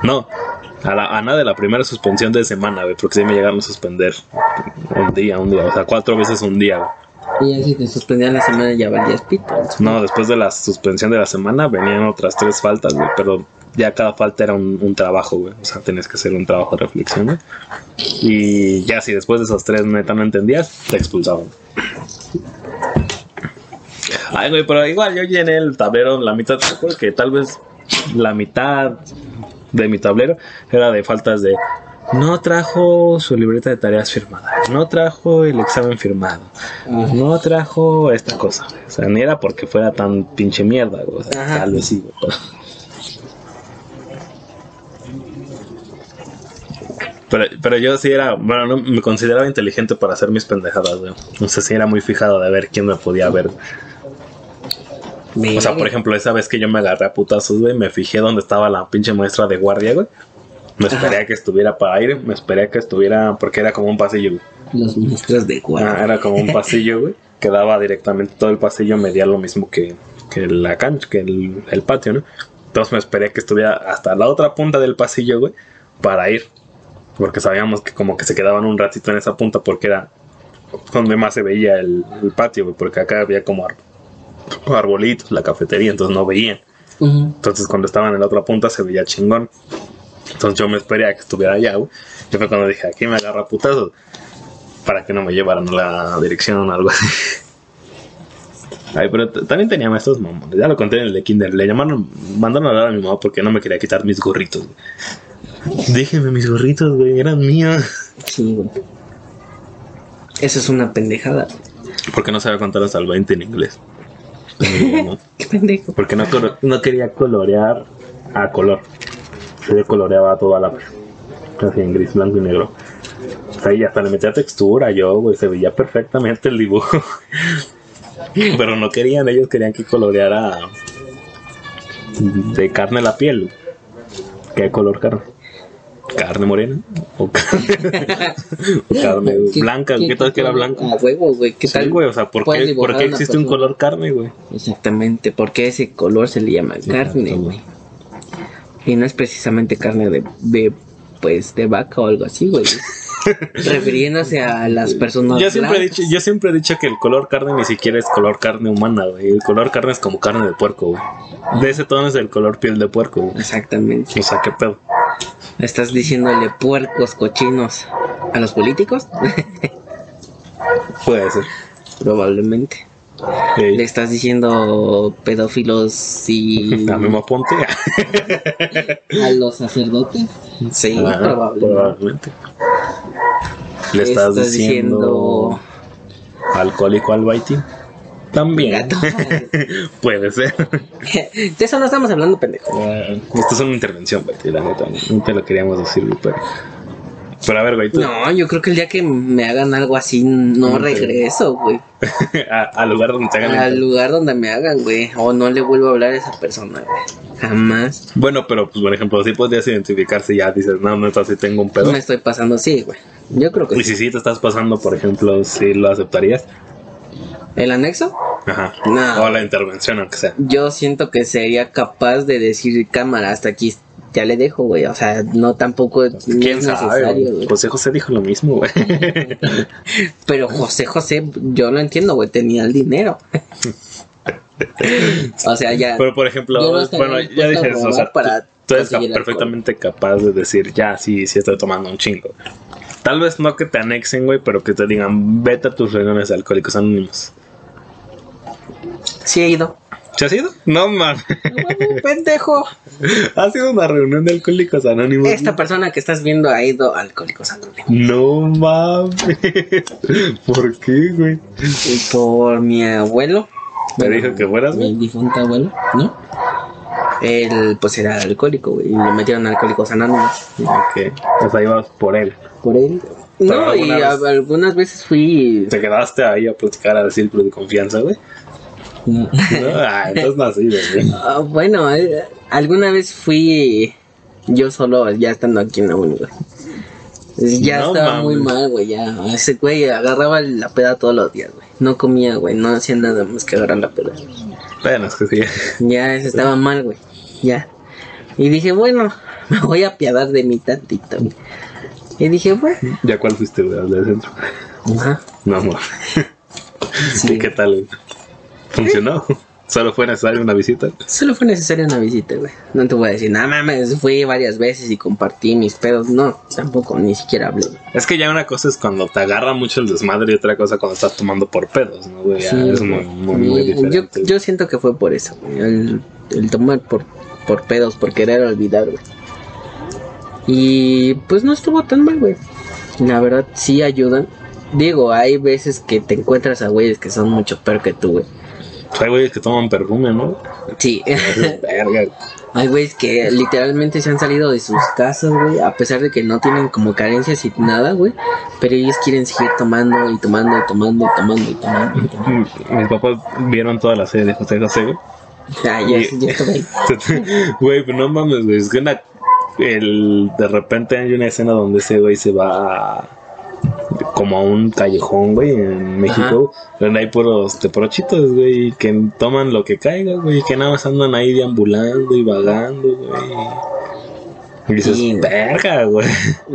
No, a, la- a nada de la primera suspensión de semana, güey, porque sí me llegaron a suspender un día, un día, o sea, cuatro veces un día, güey. Y ya si te suspendían la semana ya valías pito. No, después de la suspensión de la semana venían otras tres faltas, güey, pero ya cada falta era un, un trabajo, güey, o sea, tenías que hacer un trabajo de reflexión, güey. Y ya si después de esos tres neta no entendías, te expulsaban. Ay, güey, pero igual yo llené el tablero la mitad, porque tal vez la mitad de mi tablero era de faltas de no trajo su libreta de tareas firmada, no trajo el examen firmado, no trajo esta cosa. O sea, ni era porque fuera tan pinche mierda. O sea, Ajá. tal vez sí. Pero, pero yo sí era, bueno, no, me consideraba inteligente para hacer mis pendejadas, güey. O sea, sí era muy fijado de ver quién me podía ver. O sea, por ejemplo, esa vez que yo me agarré a putazos, güey, me fijé dónde estaba la pinche maestra de guardia, güey. Me esperé a que estuviera para ir, me esperé a que estuviera, porque era como un pasillo, güey. Los maestros de Ah, guardia. era como un pasillo, güey. Que daba directamente todo el pasillo, medía lo mismo que, que la cancha, que el, el patio, ¿no? Entonces me esperé a que estuviera hasta la otra punta del pasillo, güey, para ir. Porque sabíamos que como que se quedaban un ratito en esa punta porque era donde más se veía el, el patio, güey. Porque acá había como arbolitos, la cafetería, entonces no veían. Entonces cuando estaban en la otra punta se veía chingón. Entonces yo me esperé a que estuviera allá, güey. Y fue cuando dije, aquí me agarra a putazos. Para que no me llevaran a la dirección o algo así. Ay, pero también tenía maestros mamones. Ya lo conté en el de Kinder. Le llamaron, mandaron a hablar a mi mamá porque no me quería quitar mis gorritos. güey. Déjeme mis gorritos, güey, eran míos. Sí, güey. Eso es una pendejada. Porque no sabía contar hasta el 20 en inglés. Y, ¿no? Qué pendejo. Porque no, quería colorear a color. Yo coloreaba todo a la vez. Así en gris, blanco y negro. O sea, y hasta le metía textura yo, güey. Se veía perfectamente el dibujo. Pero no querían, ellos querían que coloreara de carne la piel. ¿Qué color carne? Carne morena. O carne, o carne ¿Qué- blanca, ¿qué, tal que era blanca? A huevo, güey. ¿Qué Sí, tal? güey, o sea, ¿por qué, por qué existe un persona? color carne, güey? Exactamente, porque ese color se le llama carne, güey. Y no es precisamente carne de, de pues, de vaca o algo así, güey. Refiriéndose a las personas Yo siempre, he dicho, yo siempre he dicho que el color carne ni siquiera es color carne humana, güey. El color carne es como carne de puerco, güey. De ese tono es el color piel de puerco, güey. Exactamente. O sea, qué pedo. ¿Estás diciéndole puercos cochinos a los políticos? Puede ser. Probablemente. Le estás diciendo pedófilos y A Memo Ponte. a los sacerdotes. Sí, Ah, probablemente. probablemente. Le estás, diciendo, alcohólico al Baiti. También. Puede ser. De eso no estamos hablando, pendejo. Ah, Esto es una intervención, Baiti, la neta. No te lo queríamos decir, pero. Pero a ver, güey, tú. No, yo creo que el día que me hagan algo así, no regreso, güey. al lugar donde te hagan Al lugar donde me hagan, güey. O no le vuelvo a hablar a esa persona, güey. Jamás. Bueno, pero pues por ejemplo, si podrías identificarse ya dices, no, neta, si tengo un pedo. Me estoy pasando así, güey. Yo creo que Y sí. si sí te estás pasando, por ejemplo, si lo aceptarías. ¿El anexo? Ajá. No. O la intervención, aunque sea. Yo siento que sería capaz de decir cámara hasta aquí ya le dejo, güey. O sea, no tampoco es ¿Quién sabe? necesario, güey? José José dijo lo mismo, güey. Pero José José, yo lo entiendo, güey, tenía el dinero. o sea, ya. Pero por ejemplo, no bueno, ya a dices, o sea, para tú- tú eres perfectamente capaz de decir, ya, sí, sí estoy tomando un chingo. Tal vez no que te anexen, güey, pero que te digan, vete a tus reuniones alcohólicos anónimos. Sí he ido. ¿Se has ido? No, mames. Pendejo. ¿Ha sido una reunión de alcohólicos anónimos? Esta persona que estás viendo ha ido a Alcohólicos Anónimos. No mames. ¿Por qué, güey? Por mi abuelo. ¿Te dijo que fueras, Mi difunto abuelo, ¿no? Él, pues, era alcohólico, güey. Y lo metieron a Alcohólicos Anónimos. Ok. O sea, ibas por él. Por él. No, y vez- algunas veces fui. ¿Te quedaste ahí a platicar al círculo de confianza, güey? No. Ah, entonces no así. Ah, bueno, eh, alguna vez fui yo solo, ya estando aquí en la uni. Ya No estaba muy mal, güey, ya. Ese güey agarraba la peda todos los días, güey. No comía, güey, no hacía nada más que agarrar la peda. Bueno, es que sí. Ya estaba mal, güey. Ya. Y dije, bueno, me voy a apiadar de mi tantito, güey. Y dije, bueno. ¿Ya cuál fuiste, güey? ¿Al del centro? Ajá. No, amor. Sí. ¿Y qué tal? güey? ¿Funcionó? ¿Solo fue necesaria una visita? Solo fue necesaria una visita, güey. No te voy a decir, nada mames, fui varias veces y compartí mis pedos. No, tampoco, ni siquiera hablé. Es que ya una cosa es cuando te agarra mucho el desmadre y otra cosa cuando estás tomando por pedos, ¿no, güey? Sí, es muy, muy, muy diferente. yo, yo siento que fue por eso, güey. El, el tomar por, por pedos, por querer olvidar, güey. Y pues no estuvo tan mal, güey. La verdad, sí ayudan. Digo, hay veces que te encuentras a güeyes que son mucho peor que tú, güey. Pues hay güeyes que toman perfume, ¿no? Sí. Verga. hay güeyes que literalmente se han salido de sus casas, güey. A pesar de que no tienen como carencias y nada, güey. Pero ellos quieren seguir tomando y tomando y tomando y tomando y tomando. Y tomando. Mis papás vieron toda la serie de José José, güey. Ah, ya, ya ahí. Güey, pero no mames, güey. Es que una, el, de repente hay una escena donde ese güey se va a- como a un callejón, güey, en México, donde hay puros teporochitos, güey, que toman lo que caiga, güey, que nada más andan ahí deambulando y vagando, güey. Y dices, Sí. verga, güey.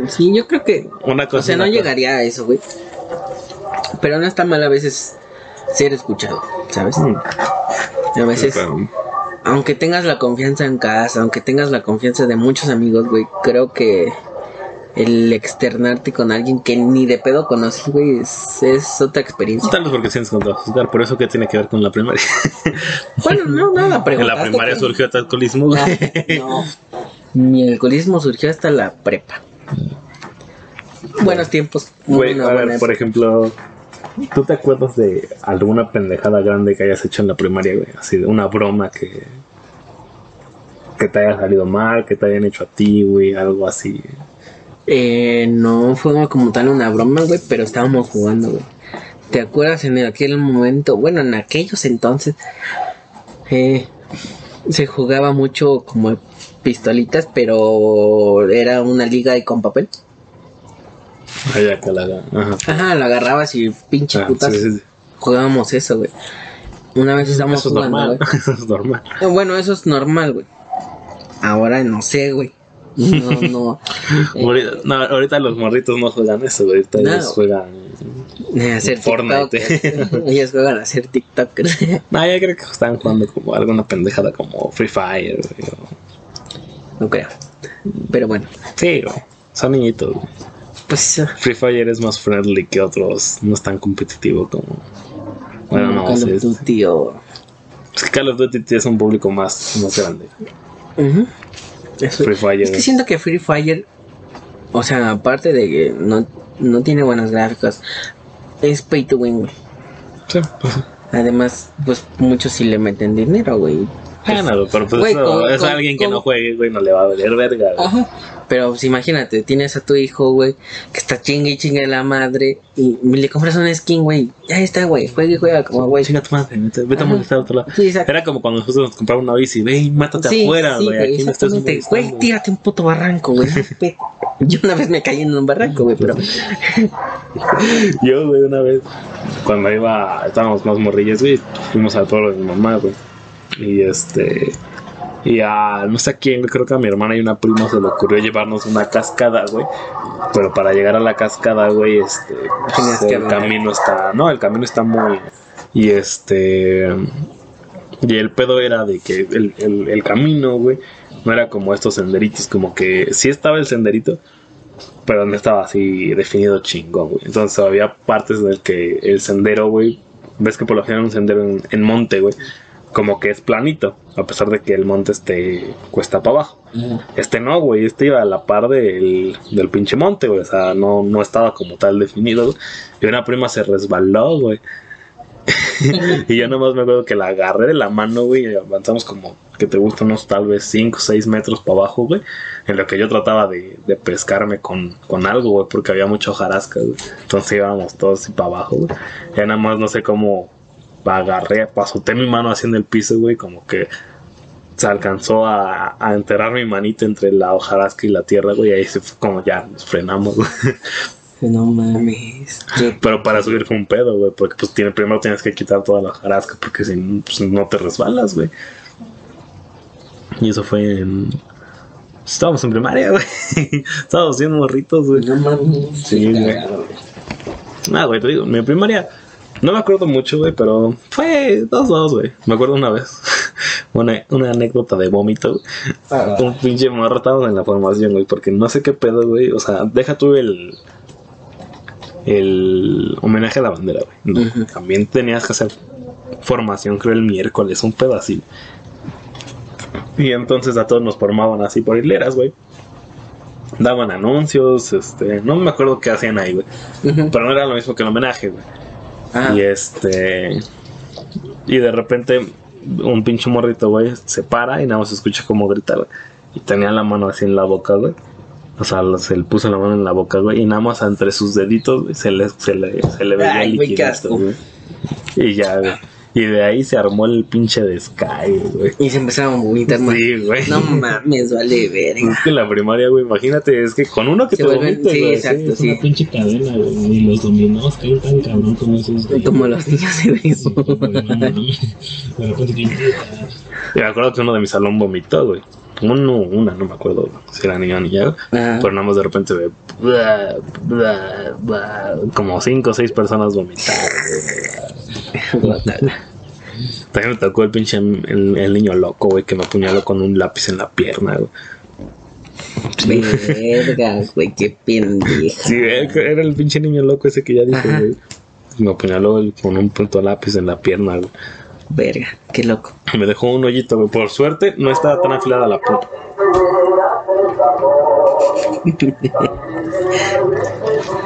Sí, yo creo que Una cosa. O sea, no cosa. llegaría a eso, güey. Pero no está mal a veces ser escuchado, ¿sabes? Mm, A veces, pero- aunque tengas la confianza en casa, aunque tengas la confianza de muchos amigos, güey, creo que el externarte con alguien que ni de pedo conoces, güey, es, es otra experiencia. Tal vez porque sientes contra juzgar, por eso que tiene que ver con la primaria. Bueno, no, nada, en la primaria que- surgió el alcoholismo, güey. No, mi alcoholismo surgió hasta la prepa. Buenos tiempos. Güey, a ver, por ejemplo, ¿tú te acuerdas de alguna pendejada grande que hayas hecho en la primaria, güey? Así de una broma que que te haya salido mal, que te hayan hecho a ti, güey, algo así. Eh, no fue como tal una broma, güey, pero estábamos jugando, güey. ¿Te acuerdas en aquel momento? Bueno, en aquellos entonces eh, se jugaba mucho como pistolitas, pero era una liga y con papel. Acá la Ajá. Ajá, lo agarrabas y pinche Ah, putas. sí, sí, sí. Jugábamos eso, güey. Una vez estábamos Eso es jugando, normal. güey. Eso es normal. Eh, Bueno, eso es normal, güey. Ahora no sé, güey. No, no. Eh, Ahorita, no, ahorita los morritos no juegan eso. Ahorita No. ellos juegan. hacer Fortnite. TikTok. Ellos juegan a hacer TikTokers. No, yo creo que estaban jugando como alguna pendejada como Free Fire, o- no creo. Pero bueno, Sí. Son niñitos, pues. eh, Free Fire es más friendly que otros. No es tan competitivo como. Bueno, no, Call of Duty o- es que Call of Duty es un público más, más grande. Ujú. Eso- Free Fire. Es que siento que Free Fire, o sea, aparte de que no, no tiene buenas gráficas, es pay to win, güey. Sí, pues. Además, pues muchos sí le meten dinero, güey. Bueno, pero pues Güey, eso, con- es con- alguien que con- no juegue, güey, no le va a valer verga. güey. Ajá. Pero pues imagínate, tienes a tu hijo, güey, que está chingue y chingue la madre, y le compras un skin, güey. Ya está, güey, juega y juega como, güey. Chinga tu madre, vete, a molestar a otro lado. Sí. Era como cuando nosotros nos compramos una bici, ve mátate Sí, afuera, sí, güey. aquí no estás exactamente. molestando. Güey, tírate un puto barranco, güey. Yo una vez me caí en un barranco, güey, pero. Yo, güey, una vez, cuando iba, estábamos más morrillas, güey, fuimos al pueblo de mi mamá, güey. Y este, y a no sé a quién, creo que a mi hermana y una prima se le ocurrió llevarnos una cascada, güey. Pero para llegar a la cascada, güey, este, pues, que el camino está, no, el camino está muy, y este, y el pedo era de que el, el, el camino, güey, no era como estos senderitos, como que sí estaba el senderito, pero no estaba así definido chingón, güey. Entonces había partes en el que el sendero, güey, ves que por lo general un sendero en, en monte, güey, como que es planito, a pesar de que el monte esté cuesta para abajo. Este no, güey, este iba a la par del, del pinche monte, güey, o sea, no, no estaba como tal definido. Y una prima se resbaló, güey. y yo nomás me acuerdo que la agarré de la mano, güey, y avanzamos como que te gusta unos tal vez 5 o 6 metros para abajo, güey. En lo que yo trataba de, de pescarme con, con algo, güey, porque había mucha hojarasca, güey. Entonces íbamos todos así para abajo, güey. Ya nada más no sé cómo agarré, pasoté mi mano así en el piso, güey, como que se alcanzó a, a enterrar mi manita entre la hojarasca y la tierra, güey, y ahí se fue como ya nos frenamos, güey. No mames. Pero para subir fue un pedo, güey, porque pues tiene, primero tienes que quitar toda la hojarasca, porque si no, pues, no te resbalas, güey. Y eso fue en... Estábamos en primaria, güey. Estábamos siendo morritos, güey. No mames. Sí, güey. Ah, güey, te digo, mi primaria... No me acuerdo mucho, güey, pero fue dos, dos, güey. Me acuerdo una vez. Una, una anécdota de vómito. Ah, Un pinche morro, estábamos en la formación, güey, porque no sé qué pedo, güey. O sea, deja tú el. El homenaje a la bandera, güey. No. También tenías que hacer formación, creo, el miércoles, un pedo así. Y entonces a todos nos formaban así por hileras, güey. Daban anuncios, este. No me acuerdo qué hacían ahí, güey. Pero no era lo mismo que el homenaje, güey. Ah, Y este. Y de repente, un pinche morrito, güey, se para y nada más se escucha como grita, güey. Y tenía la mano así en la boca, güey. O sea, se le puso la mano en la boca, güey. Y nada más entre sus deditos, güey, se le, se le, se le veía Ay, güey. Y ya, güey. Y de ahí se armó el pinche de Sky, güey. Y se empezaron a vomitar. Sí, güey. No mames, vale verga. Es que en la primaria, güey, imagínate, es que con uno que Se te vuelven- vomite, sí, güey, exacto, es sí. una pinche cadena, güey. Y los dominados caen tan cabrón como esos, güey. Como los niños de béisbol. De repente Y me acuerdo que uno de mi salón vomitó, güey. Uno, una, no me acuerdo si era niño o niña, pero nada más de repente ve bla, bla, bla, como cinco o seis personas vomitaron. También me tocó el pinche el, el niño loco, güey, que me apuñaló con un lápiz en la pierna, güey. Verga, güey, qué pendeja. Sí, era el pinche niño loco ese que ya dije, güey. Me apuñaló con un punto lápiz en la pierna, güey. Verga, qué loco. Me dejó un hoyito, güey. Por suerte, no estaba tan afilada la punta.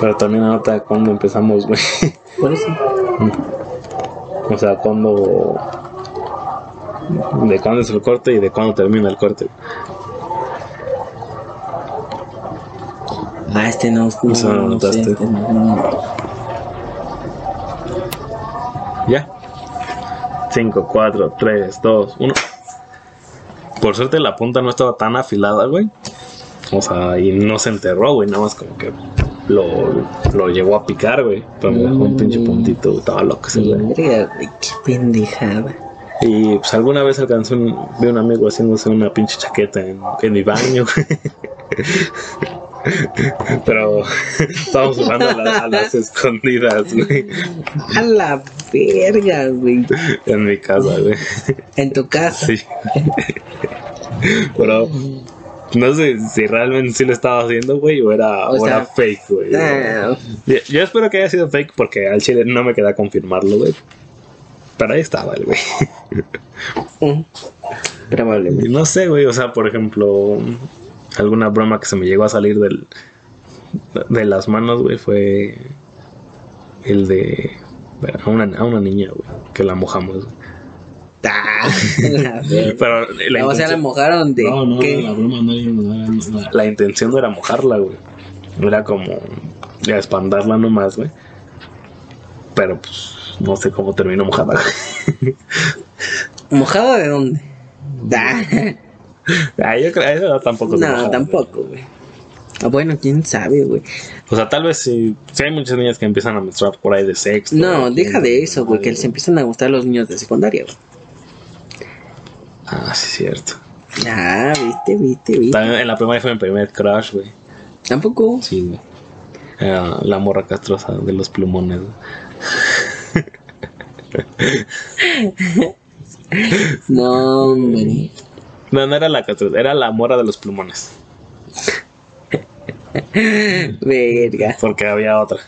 Pero también anota cuando empezamos, güey. Por eso. O sea, cuando. De cuándo es el corte y de cuándo termina el corte. Ah, este no, no, Eso no no sé, este. Ya. 5, 4, 3, 2, 1. Por suerte la punta no estaba tan afilada, güey. O sea, y no se enterró, güey. Nada más como que lo, lo llegó a picar, güey. Pero me dejó un pinche puntito. Estaba loco ese, güey. Verga, güey, qué pendejada. Y pues alguna vez alcancé un, vi un amigo haciéndose una pinche chaqueta en, en mi baño. Pero estábamos jugando a, la- a las escondidas, güey. A la verga, güey. En mi casa, güey. En tu casa. Sí. Pero no sé si realmente sí lo estaba haciendo, güey, o era, O o era fake, güey. Ah, Yo, yo espero que haya sido fake porque al chile no me queda confirmarlo, güey. Pero ahí estaba el güey. mm, Probablemente. No sé, güey, o sea, por ejemplo, alguna broma que se me llegó a salir del, de las manos, güey, fue el de a una, a una niña, güey, que la mojamos. güey. La. Pero la o sea, la intención, mojaron de. No, no, ¿qué? la broma no era- no era- la, la intención no era mojarla, güey. Era como ya espantarla nomás, güey. Pero pues no sé cómo terminó mojada. güey. ¿Mojado de dónde? Ah, Ah, yo creo eso tampoco no, tampoco, güey. Ah, Bueno, quién sabe, güey. O sea, tal vez si, si hay muchas niñas que empiezan a menstruar por ahí de sexto. No, deja de eso, güey, que les empiezan a gustar los niños de secundaria, güey. Ah, sí, es cierto. Ah, viste, viste, viste. También en la primaria fue mi primer crush, güey. Tampoco. Sí, güey. Era la morra castrosa de los plumones. No, hombre. No, no era la castrosa, era la morra de los plumones. Verga. Porque había otra.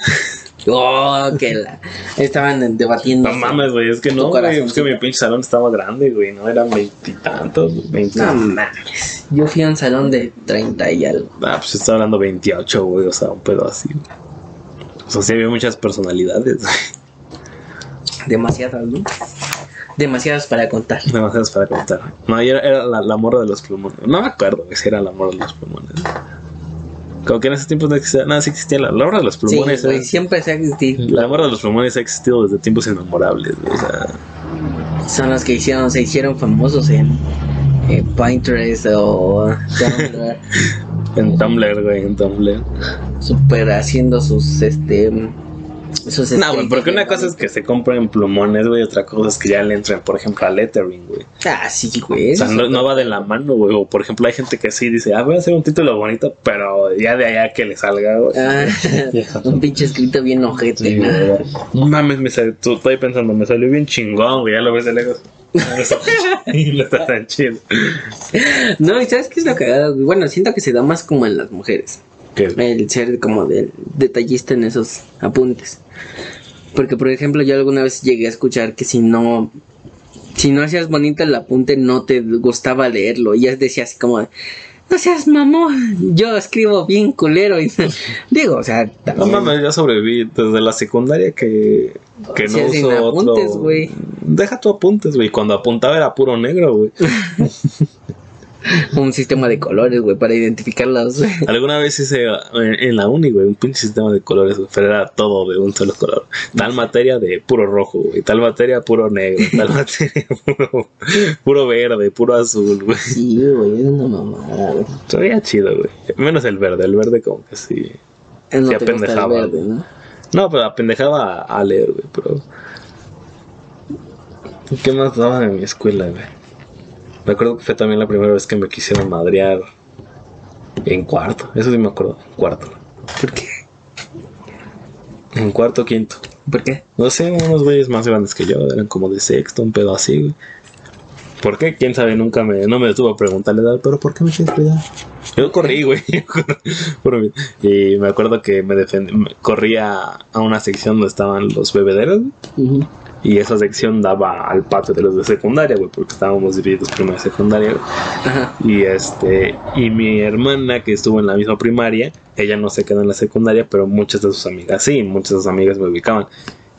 Oh, que la. Estaban debatiendo. No mames, güey, es que no, güey. Es que mi pinche salón estaba grande, güey. No eran veintitantos, veinti. No mames. Yo fui a un salón de 30 y algo. Ah, pues estaba hablando 28, güey. O sea, un pedo así. O sea, sí había muchas personalidades. Demasiadas, ¿no? Demasiadas para contar. Demasiadas para contar. No, era, era la, la morra de los plumones. No me acuerdo si era la morra de los plumones. Como que en ese tiempo no existía. No, sí existía la, la de los Sí, plumones. güey, era- siempre se ha existido. la morra de los plumones ha existido desde tiempos inmemorables. O sea, Son los que hicieron, se hicieron famosos en eh, Pinterest o Tumblr, en Tumblr, güey, en Tumblr. super haciendo sus este sus No, güey, porque una cosa es que se compren plumones, güey. Otra cosa es que ya le entren, por ejemplo, a lettering, güey. Ah, sí, güey. O sea, no, va de la mano, güey. O por ejemplo, hay gente que sí dice, ah, voy a hacer un título bonito, pero ya de allá que le salga, güey. Ah, un pinche escrito bien ojete. Sí, güey. No mames, me salió, tú- estoy pensando, me salió bien chingón, güey. Ya lo ves de lejos. y no está tan chido. No, y sabes qué es lo cagado, güey? Bueno, siento que se da más como en las mujeres. ¿Qué? El ser como del detallista en esos apuntes. Porque, por ejemplo, yo alguna vez llegué a escuchar que si no. Si no hacías bonito el apunte, no te gustaba leerlo. Y ya decía así como. No seas mamón, yo escribo bien culero. Y, digo, o sea, No mames, ya sobreviví desde la secundaria que, que no uso apuntes, otro. güey. Deja tu apuntes, güey. Cuando apuntaba era puro negro, güey. un sistema de colores, güey, para identificarlos. Alguna vez hice eh, en la uni, güey, un pinche sistema de colores, güey, pero era todo de un solo color. Tal materia de puro rojo, güey, tal materia puro negro, tal materia puro, puro verde, puro azul, güey. Sí, güey, es una mamada, güey. Se veía chido, güey. Menos el verde, el verde como que sí. No te gusta el apendejaba. verde, ¿no? No, pero apendejaba a, a leer, güey, pero... ¿Qué más daba en mi escuela, güey? Me acuerdo que fue también la primera vez que me quisieron madrear en cuarto. Eso sí me acuerdo, en cuarto. ¿Por qué? En cuarto, quinto. ¿Por qué? No sé, unos güeyes más grandes que yo, eran como de sexto, un pedo así, güey. ¿Por qué? ¿Quién sabe? Nunca me, no me detuvo a preguntarle, pero ¿por qué me quieres cuidar? Yo corrí, güey. corrí, y me acuerdo que me defendí, corría a una sección donde estaban los bebederos, güey, y esa sección daba al patio de los de secundaria, güey, porque estábamos divididos primero y secundaria. Y este, y mi hermana que estuvo en la misma primaria, ella no se quedó en la secundaria, pero muchas de sus amigas sí, muchas de sus amigas me ubicaban.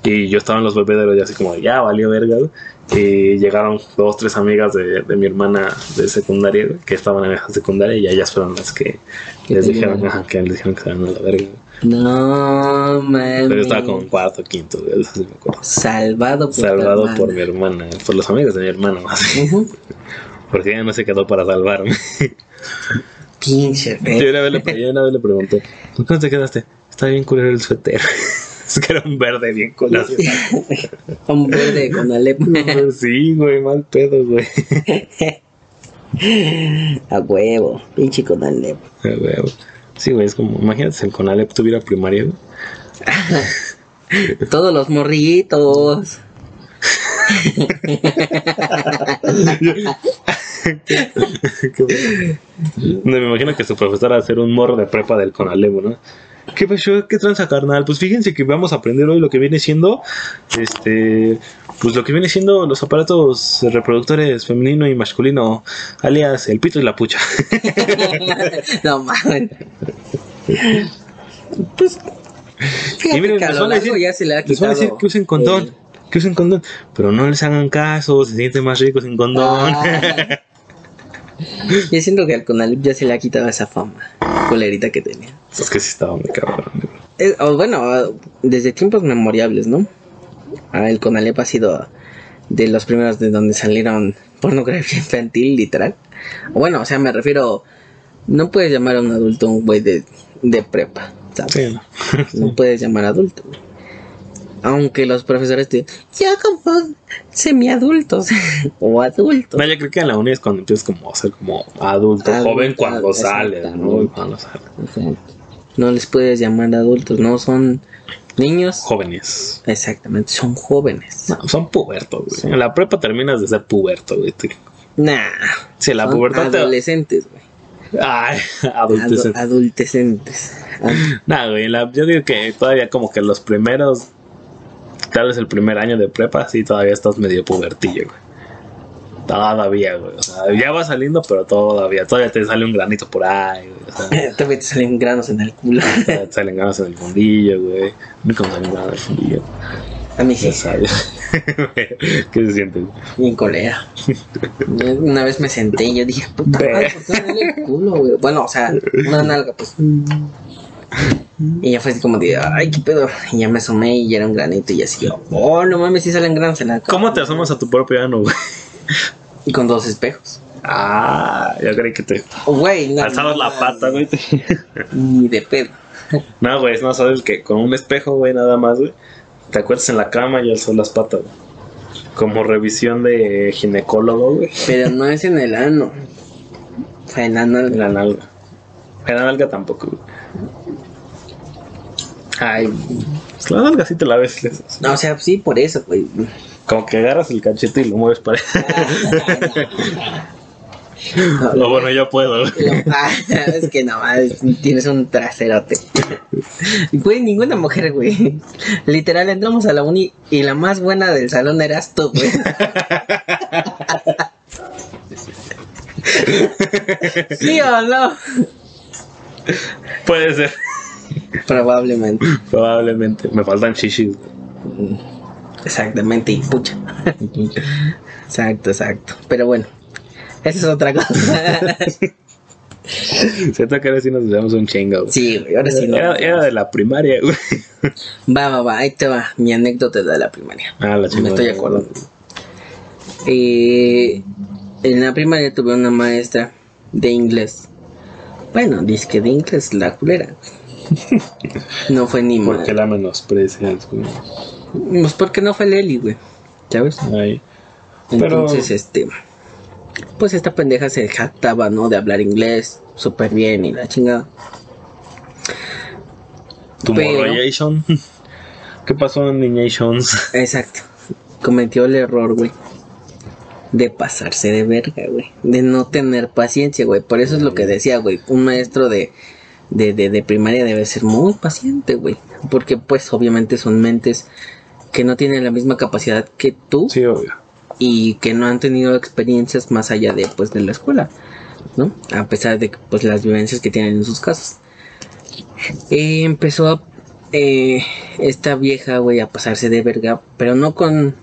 Y yo estaba en los bebederos y así como, ya valió verga. Y llegaron dos, tres amigas de, de mi hermana de secundaria que estaban en esa secundaria y ellas fueron las que les dijeron, ajá, que les dijeron que van a la verga. No, mames. Pero yo estaba como en cuarto, quinto, güey, eso sí me acuerdo. Salvado por Salvado por mi hermana, por los amigos de mi hermana más porque ella no se quedó para salvarme. Pinche Yo fe. una vez le, yo una vez le pregunté, ¿por qué no te quedaste? Está bien culero el suéter. es que era un verde bien culero. Un verde con Alep. sí, güey, mal pedo, güey. A huevo. Pinche con Alep. Ah, güey. Sí, güey, es como, imagínate si el Conalep tuviera primaria, güey. Todos los morritos. No, me imagino que su profesor va a ser un morro de prepa del Conalep, ¿no? ¿Qué pasó? ¿Qué tranza, carnal? Pues fíjense que vamos a aprender hoy lo que viene siendo, este, pues lo que viene siendo los aparatos reproductores femenino y masculino, alias el pito y la pucha. no mames. Pues. Y miren, que a les lo van a largo decir- ya se le ha Les van a quitado. decir que usen condón, que usen condón, pero no les hagan caso, se sienten más ricos sin condón. Ah. Yo siento que al Conalep ya se le ha quitado esa fama culerita que tenía. Es que sí estaba muy cabrón. Eh, o bueno, desde tiempos memorables, ¿no? Ah, el Conalep ha sido de los primeros de donde salieron pornografía infantil, literal. Bueno, o sea, me refiero. No puedes llamar a un adulto un güey de, de prepa, ¿sabes? Sí, no. No puedes llamar adulto. Aunque los profesores te ya como semiadultos o adultos. No, yo creo que en la uni es cuando empiezas como a ser como adulto, Adulto, joven cuando sales, ¿no? Cuando sales. Exacto. No les puedes llamar adultos, no son niños. Jóvenes. Exactamente, son jóvenes. No, son pubertos, güey. Sí. En la prepa terminas de ser puberto, güey. Nah. Si la son pubertad te... adolescentes, güey. Ay, Ado- adultecente. adultecentes. Ah, Nah, güey, la- yo digo que todavía como que los primeros, tal vez el primer año de prepa, sí, todavía estás medio pubertillo, güey. Todavía, güey. O sea, ya va saliendo, pero todavía, todavía te sale un granito por ahí, güey. O sea, Todavía te salen granos en el culo. te salen ganas en el fundillo, güey. A mí como salen ganas en el fundillo. A mí sí. ¿Qué se siente? bien colera. Una vez me senté y yo dije, puta madre, ¿por qué me duele el culo, güey? Bueno, o sea, una nalga, pues. Y ya fue así como de, ay, qué pedo. Y ya me asomé y ya era un granito y así, oh, no mames, sí salen granos en la cara. ¿Cómo te asomas a tu propio ano, güey? Y con dos espejos. Ah, yo creí que te Güey, no. alzabas la pata, güey. Ni de pedo. No, güey, no sabes que con un espejo, güey, nada más, güey. Te acuestas en la cama y alzas las patas, güey. Como revisión de ginecólogo, güey. Pero no es en el ano. O sea, en la En nalga. la nalga. En la nalga tampoco, güey. Ay, Pues la nalga sí te la ves. no, o sea, sí, por eso, güey. Como que agarras el cachete y lo mueves para O bueno, yo puedo. Ah, es que no, es- tienes un traserote. Güey, ninguna mujer, güey. Literal, entramos a la uni y la más buena del salón eras tú, güey. ¿Sí o no? Puede ser. Probablemente. Probablemente. Me faltan shishis. Exactamente, y pucha. Exacto, exacto. Pero bueno, esa es otra cosa. Siento que ahora sí nos llevamos un chingo. Sí, güey, ahora sí no. Era, era de la primaria, güey. Va, va, va, ahí te va. Mi anécdota de la primaria. Ah, la Me chingada. estoy acordando. Eh, en la primaria tuve una maestra de inglés. Bueno, dice que de inglés la culera. No fue ni ¿Por qué mal. la menosprecias, güey? Pues porque no fue Leli, güey. ¿Sabes? Ay. Pero- Entonces, este. Pues esta pendeja se jactaba, ¿no? De hablar inglés súper bien y la chingada. Tomorrowation. ¿Qué pasó en Niñations? Exacto. Cometió el error, güey. De pasarse de verga, güey. De no tener paciencia, güey. Por eso es lo que decía, güey. Un maestro de, de, de, de primaria debe ser muy paciente, güey. Porque, pues, obviamente son mentes que no tienen la misma capacidad que tú Sí, obvio. y que no han tenido experiencias más allá de, pues, de la escuela, ¿no? A pesar de, pues, las vivencias que tienen en sus casas. Eh, empezó a, eh, esta vieja, güey, a pasarse de verga, pero no con,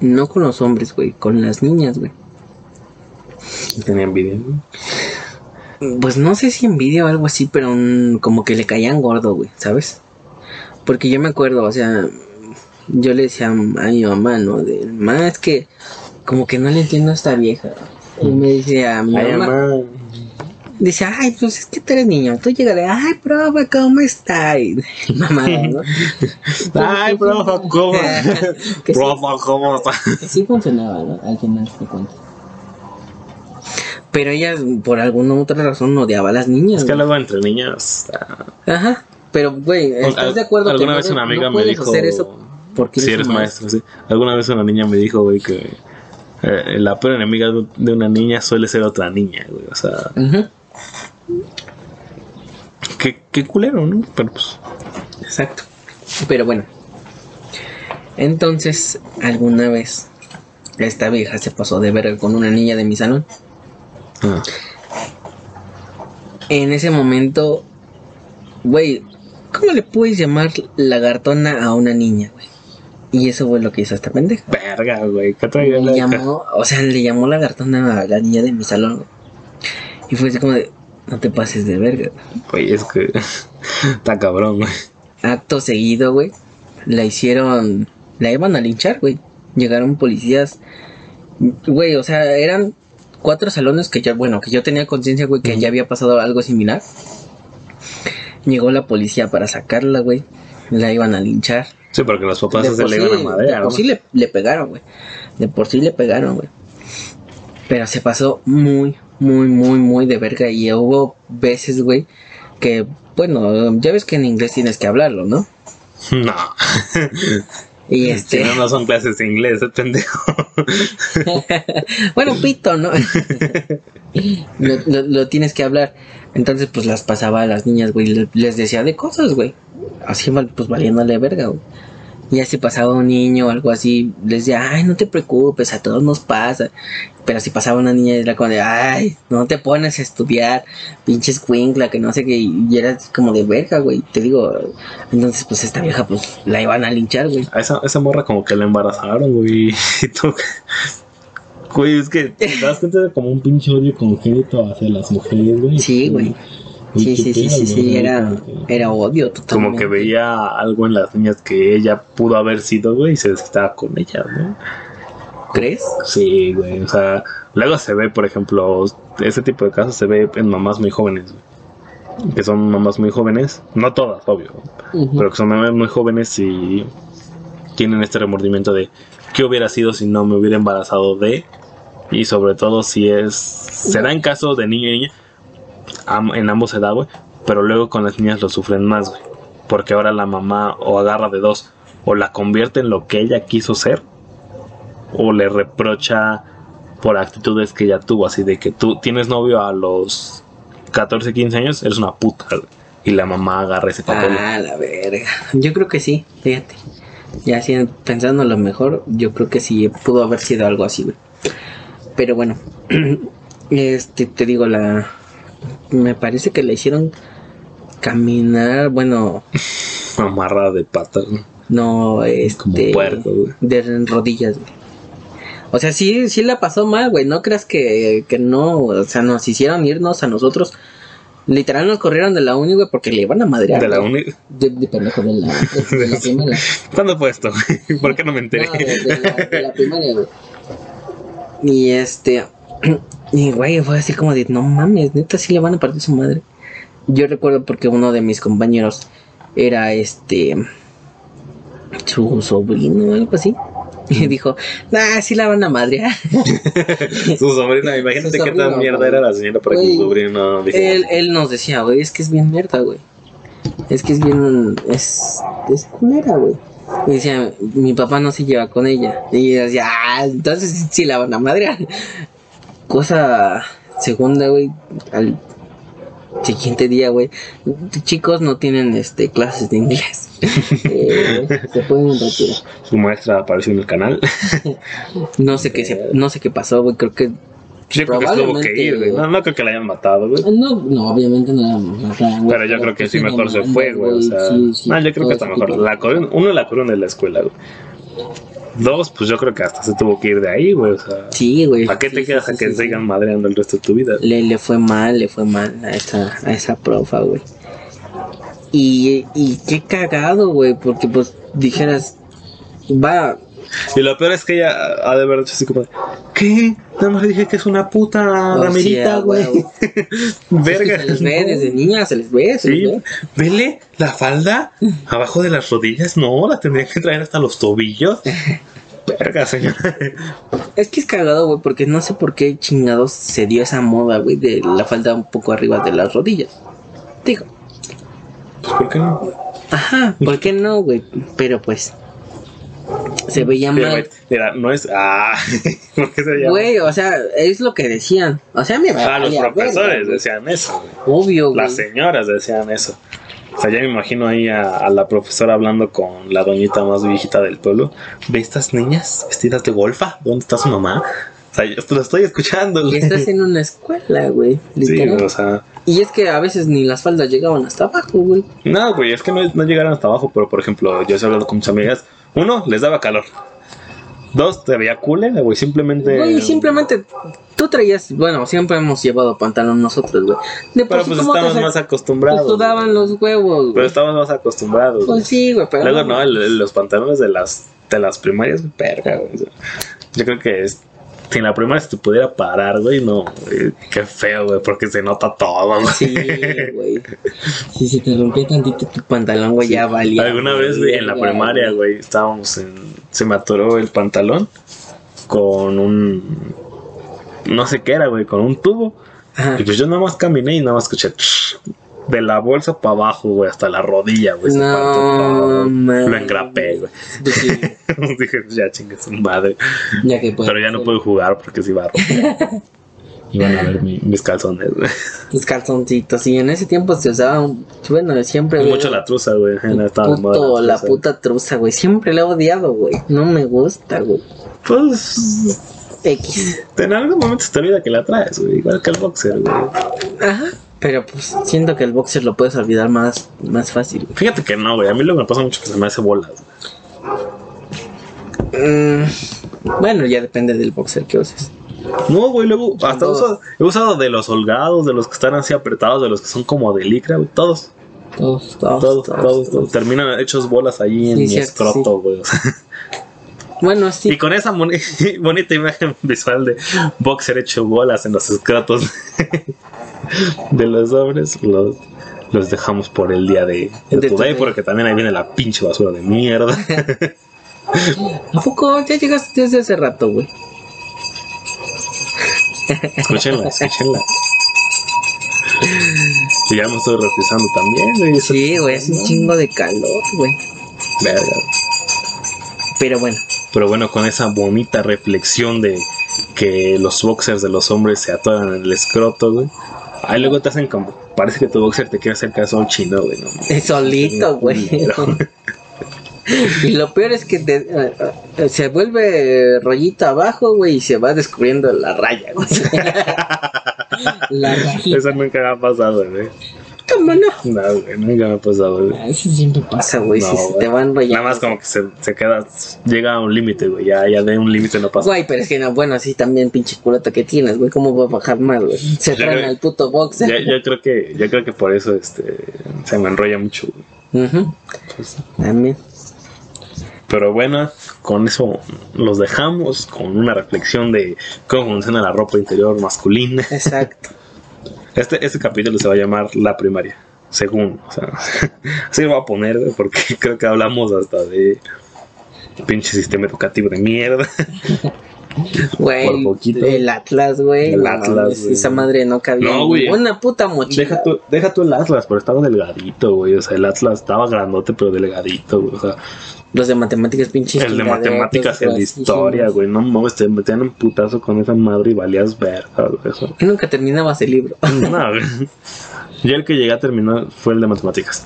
no con los hombres, güey, con las niñas, güey. Tenía envidia, ¿no? Pues no sé si envidia o algo así, pero como que le caían gordo, güey, ¿sabes? Porque yo me acuerdo, o sea, yo le decía a mi mamá, ¿no? De, mamá, es que como que no le entiendo a esta vieja. Y me dice a mi Ay, mamá, mamá. dice, ay, pues es que tú eres niño, tú llegas de, ay, profe, ¿cómo está? Y mamá, ¿no? Ay, profa, ¿cómo? Profa, ¿cómo está? Que sí funcionaba, ¿no? Al final te cuento. Pero ella, por alguna otra razón, odiaba a las niñas. Es que luego entre niñas. ah, Ajá. Pero, güey, ¿estás de acuerdo? que Alguna no vez una amiga no me dijo. hacer eso porque si eres maestro, sí. Alguna vez una niña me dijo, güey, que eh, la peor enemiga de- una niña suele ser otra niña, güey. O sea, Ujú, qué, qué culero, ¿no? Pero pues. Exacto. Pero bueno. Entonces, alguna vez, esta vieja se pasó de verga con una niña de mi salón. Ah, En ese momento, güey, ¿cómo le puedes llamar lagartona a una niña, güey? Y eso fue lo que hizo esta pendeja. verga, güey. ¿Qué traía Le la llamó, o sea, le llamó lagartona a la niña de mi salón, güey. Y fue así como de, no te pases de verga. Güey, es que. Está cabrón, güey. Acto seguido, güey, la hicieron, la iban a linchar, güey. Llegaron policías, güey, o sea, eran cuatro salones que ya, bueno, que yo tenía conciencia, güey, que ya había pasado algo similar. Llegó la policía para sacarla, güey. La iban a linchar. Sí, porque los papás De se le sí- iban a de madrear, por ¿no? sí le, le pegaron, güey. De por sí le pegaron, güey. Pero se pasó muy, muy, muy, muy de verga. Y hubo veces, güey, que, bueno, ya ves que en inglés tienes que hablarlo, ¿no? No. Y Si este. no, no son clases de inglés, es pendejo. bueno, pito, ¿no? lo, lo- lo tienes que hablar. Entonces, pues las pasaba a las niñas, güey. le- Les decía de cosas, güey. Así, pues valiéndole verga, güey. Y ya si pasaba un niño o algo así, les decía, ay, no te preocupes, a todos nos pasa. Pero si pasaba una niña, era como de, ay, no te pones a estudiar, pinches cuincla, que no sé qué. Y era como de verga, güey. Te digo, entonces, pues esta vieja, pues la iban a linchar, güey. A esa, esa morra como que la embarazaron, güey. Y tú... Güey, es que te das cuenta de como un pinche odio congénito hacia las mujeres, güey. Sí, güey. Sí, sí, sí, sí, sí, era, era odio totalmente. Como que veía algo en las niñas que ella pudo haber sido, güey, y se desquitaba con ellas, ¿no? ¿Crees? Sí, güey, o sea, luego se ve, por ejemplo, ese tipo de casos se ve en mamás muy jóvenes, güey. Que son mamás muy jóvenes, no todas, obvio, pero que son mamás muy jóvenes y tienen este remordimiento de qué hubiera sido si no me hubiera embarazado de y sobre todo si es se da en casos de niño y niña en ambos se da güey pero luego con las niñas lo sufren más güey porque ahora la mamá o agarra de dos o la convierte en lo que ella quiso ser o le reprocha por actitudes que ella tuvo así de que tú tienes novio a los 14 15 años eres una puta güey. y la mamá agarra ese papel Ah, la verga. Yo creo que sí, fíjate. Ya así pensando lo mejor, yo creo que sí pudo haber sido algo así, güey. Pero bueno, este te digo la me parece que le hicieron caminar, bueno, amarrada de patas ¿no? no este como puerco güey. de rodillas, güey. O sea, sí, sí la pasó mal, güey. No creas que, que no, o sea, nos hicieron irnos a nosotros. Literal nos corrieron de la uni, güey, porque le iban a madrear. de la uni De, de pendejo, de la, de, de la primaria. ¿Cuándo fue esto? ¿Por qué no me enteré? No, de, de la, de la primaria, güey. Y este. Y güey, fue así como de, no mames, neta, sí le van a partir su madre. Yo recuerdo porque uno de mis compañeros era este. Su sobrino o algo así. Y dijo, nah, sí la van a madrear. Su sobrina, imagínate Su qué tan mierda güey. era la señora para que su sobrino dijo. él, él nos decía, güey, es que es bien mierda, güey. Es que es bien. Es, es culera, güey. Y decía, mi papá no se lleva con ella. Y decía, ah, entonces sí la van a madrear. Cosa segunda, güey, al siguiente día, güey. Chicos no tienen este clases de inglés. Eh, se pueden retirar. Su maestra apareció en el canal. No sé qué se- no sé qué pasó, güey. Creo que Yo creo que tuvo que ir, güey. No, no creo que la hayan matado, güey. No, no, obviamente no la mataron, Pero yo creo que sí mejor se fue, güey. O sea, sí, sí, no, yo creo que está mejor. La corrieron- uno la corrieron de la escuela, güey. Dos, pues yo creo que hasta se tuvo que ir de ahí, güey. O sea, Sí, güey. ¿para qué te quedas sí, a que sí. sigan madreando el resto de tu vida? Le, le fue mal, le fue mal a esa, a esa profa, güey. Y, y qué cagado, güey, porque pues dijeras, va, Y lo peor es que ella ha de haber dicho así como, ¿qué? Nada más le dije que es una puta Oh, ramerita, güey. Verga. se les ve no. desde niña, se les ve, se les Sí, ve. vele la falda abajo de las rodillas. No, la tendría que traer hasta los tobillos. Verga, señora. Es que es cagado, güey, porque no sé por qué chingados se dio esa moda, güey, de la falda un poco arriba de las rodillas. Digo, Pues, ¿por qué no? ajá, ¿por qué no, güey? Pero pues, se veía Mira, mal. mira, no es. Ah, ¿por qué se llama? Güey, o sea, es lo que decían. O sea, me Ah, los profesores verga, decían eso, güey. Obvio, güey. Las señoras decían eso. O sea, ya me imagino ahí a, a la profesora hablando con la doñita más viejita del pueblo. ¿Ve estas niñas vestidas de golfa? ¿Dónde está su mamá? O sea, yo lo estoy escuchando, Y estás en una escuela, güey. Sí, literal. o sea, Y es que a veces ni las faldas llegaban hasta abajo, güey. no, güey, es que no, no llegaron hasta abajo, pero por ejemplo, yo he hablado con mis amigas. Uno, les daba calor. Dos, te veía cule, güey, simplemente. Güey, simplemente tú traías, bueno, siempre hemos llevado pantalón nosotros, güey. Pero pues ¿cómo te estamos sa- más acostumbrados. Pues sudaban los huevos, Pero güey. estamos más acostumbrados. güey. Pues sí, güey, pero. Luego no, el- el- los pantalones de las de las primarias, verga, güey. Yo creo que es, si en la primaria se te pudiera parar, güey, no, güey, qué feo, güey, porque se nota todo, güey. Sí, güey. Si se te rompía tantito tu pantalón, güey, ya valía. Alguna vez, güey, en la primaria, güey, estábamos en, se me atoró el pantalón con un, no sé qué era, güey, con un tubo. Ajá. Y pues yo nada más caminé y nada más escuché de la bolsa para abajo, güey, hasta la rodilla, güey. No. Lo engrapé, güey. Pues sí, Dije, ya chingue su madre. ya que pues. Pero ya no puedo jugar porque se iba a romper. Iban a ver mi- mis calzones, güey. Tus calzoncitos. Y en ese tiempo se usaban. Bueno, siempre. Mucho la truza, güey. puto, la truza. puta truza, güey. Siempre la he odiado, güey. No me gusta, güey. Pues. X. En algún momento se te olvida que la traes, güey. Igual que el boxer, güey. Ajá. Pero pues siento que el boxer lo puedes olvidar más, más fácil. Fíjate que no, güey. A mí lo que me pasa mucho que se me hace bolas. Mm, bueno, ya depende del boxer que uses. No, güey. Luego, hasta Todos. uso- he usado de los holgados, de los que están así apretados, de los que son como de licra, güey. Todos, Todos, todos, todos, todos, todos. Terminan hechos bolas allí en mi escroto, güey. Bueno, Y sí. con esa bonita imagen visual de boxer hecho bolas en los escrotos de los hombres, los, los dejamos por el día de, de De Today, Today. porque también ahí viene la pinche basura de mierda. ¿A poco ya llegaste desde hace rato, güey? escúchenla, escúchenla. Y ya me estoy refrescando también, güey. Sí, güey, es un chingo de calor, güey. Verga. Pero bueno, Pero bueno, con esa bonita reflexión de que los boxers de los hombres se atoran en el escroto, güey. Ahí luego te hacen como, parece que tu boxer te quiere hacer caso a un chino, güey. No, solito, güey. Y lo peor es que te- eh, eh, se vuelve rollito abajo, güey, y se va descubriendo la raya, güey. la rajita. Eso nunca me ha pasado, güey. ¿Cómo no? No, güey, nunca me ha pasado, güey. Eso siempre pasa, güey, No, si se güey. te van rollando. Nada más como que se, se queda, llega a un límite, güey. Ya, ya de un límite no pasa. Güey, pero es que no, bueno, así también pinche culota que tienes, güey, ¿cómo va a bajar más, güey? Se Yo traen creo- al puto boxer. Yo, yo creo que, yo creo que por eso este se me enrolla mucho, güey. Ujú, Pues, También. Pero bueno, con eso los dejamos con una reflexión de cómo funciona la ropa interior masculina. Exacto. Este, este capítulo se va a llamar La Primaria, según, o sea, así lo voy a poner, porque creo que hablamos hasta de pinche sistema educativo de mierda. Güey, Por poquito. el Atlas, güey. El Atlas. Esa madre no cabía. No, güey. Una puta mochila. Deja tu el Atlas, pero estaba delgadito, güey. O sea, el Atlas estaba grandote, pero delgadito, güey. O sea, Los de matemáticas, pinches. el de matemáticas, el de historia, güey. No mames, te metían un putazo con esa madre y valías verga, güey. Eso. Y Nunca terminabas el libro. No, güey. Yo el que llegué a terminar fue el de matemáticas.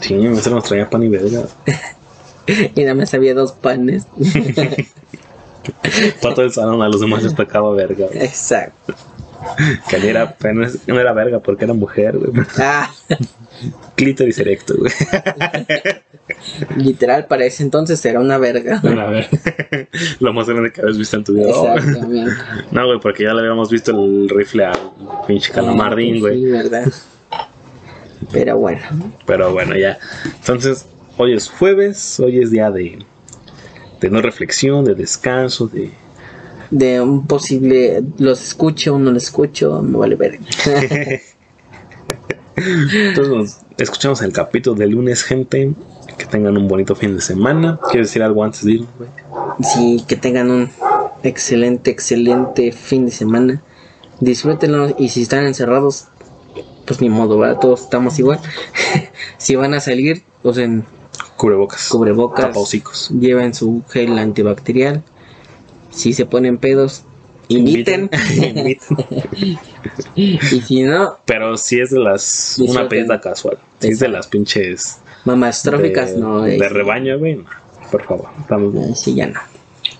Sí, me nos traía pan y verga. y nada más había dos panes. Para todo el salón, a los demás les tocaba verga. güey. Exacto. Que era, no era verga porque era mujer, güey. Ah, Clítoris erecto, güey. literal, para ese entonces era una verga. Era verga. Lo más grande que habías visto en tu vida. Exactamente. No, güey, porque ya le habíamos visto el rifle al pinche calamardín, Sí, güey. verdad. Pero bueno. Pero bueno, ya. Entonces, hoy es jueves, hoy es día de, de no reflexión, de descanso, de... De un posible, los escucho o no los escucho, me vale ver. Entonces nos escuchamos el capítulo de lunes, gente. Que tengan un bonito fin de semana. ¿Quieres decir algo antes de güey? Sí, que tengan un excelente, excelente fin de semana. Disfrútenlo y si están encerrados, pues ni modo, ¿verdad? Todos estamos igual. si van a salir, usen Cubrebocas. cubrebocas, Tapahocicos. lleven su gel antibacterial. Si se ponen pedos, inviten. Inviten. y si no, Pero si es de las... Una pedida casual. Si es de las pinches... mamás tróficas, de, no. De eh, rebaño, güey. no. Por favor. Estamos bien. sí, ya no.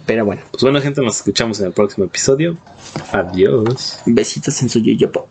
Pero bueno, Pues bueno, gente, nos escuchamos en el próximo episodio. Adiós. besitos en su yoyopo.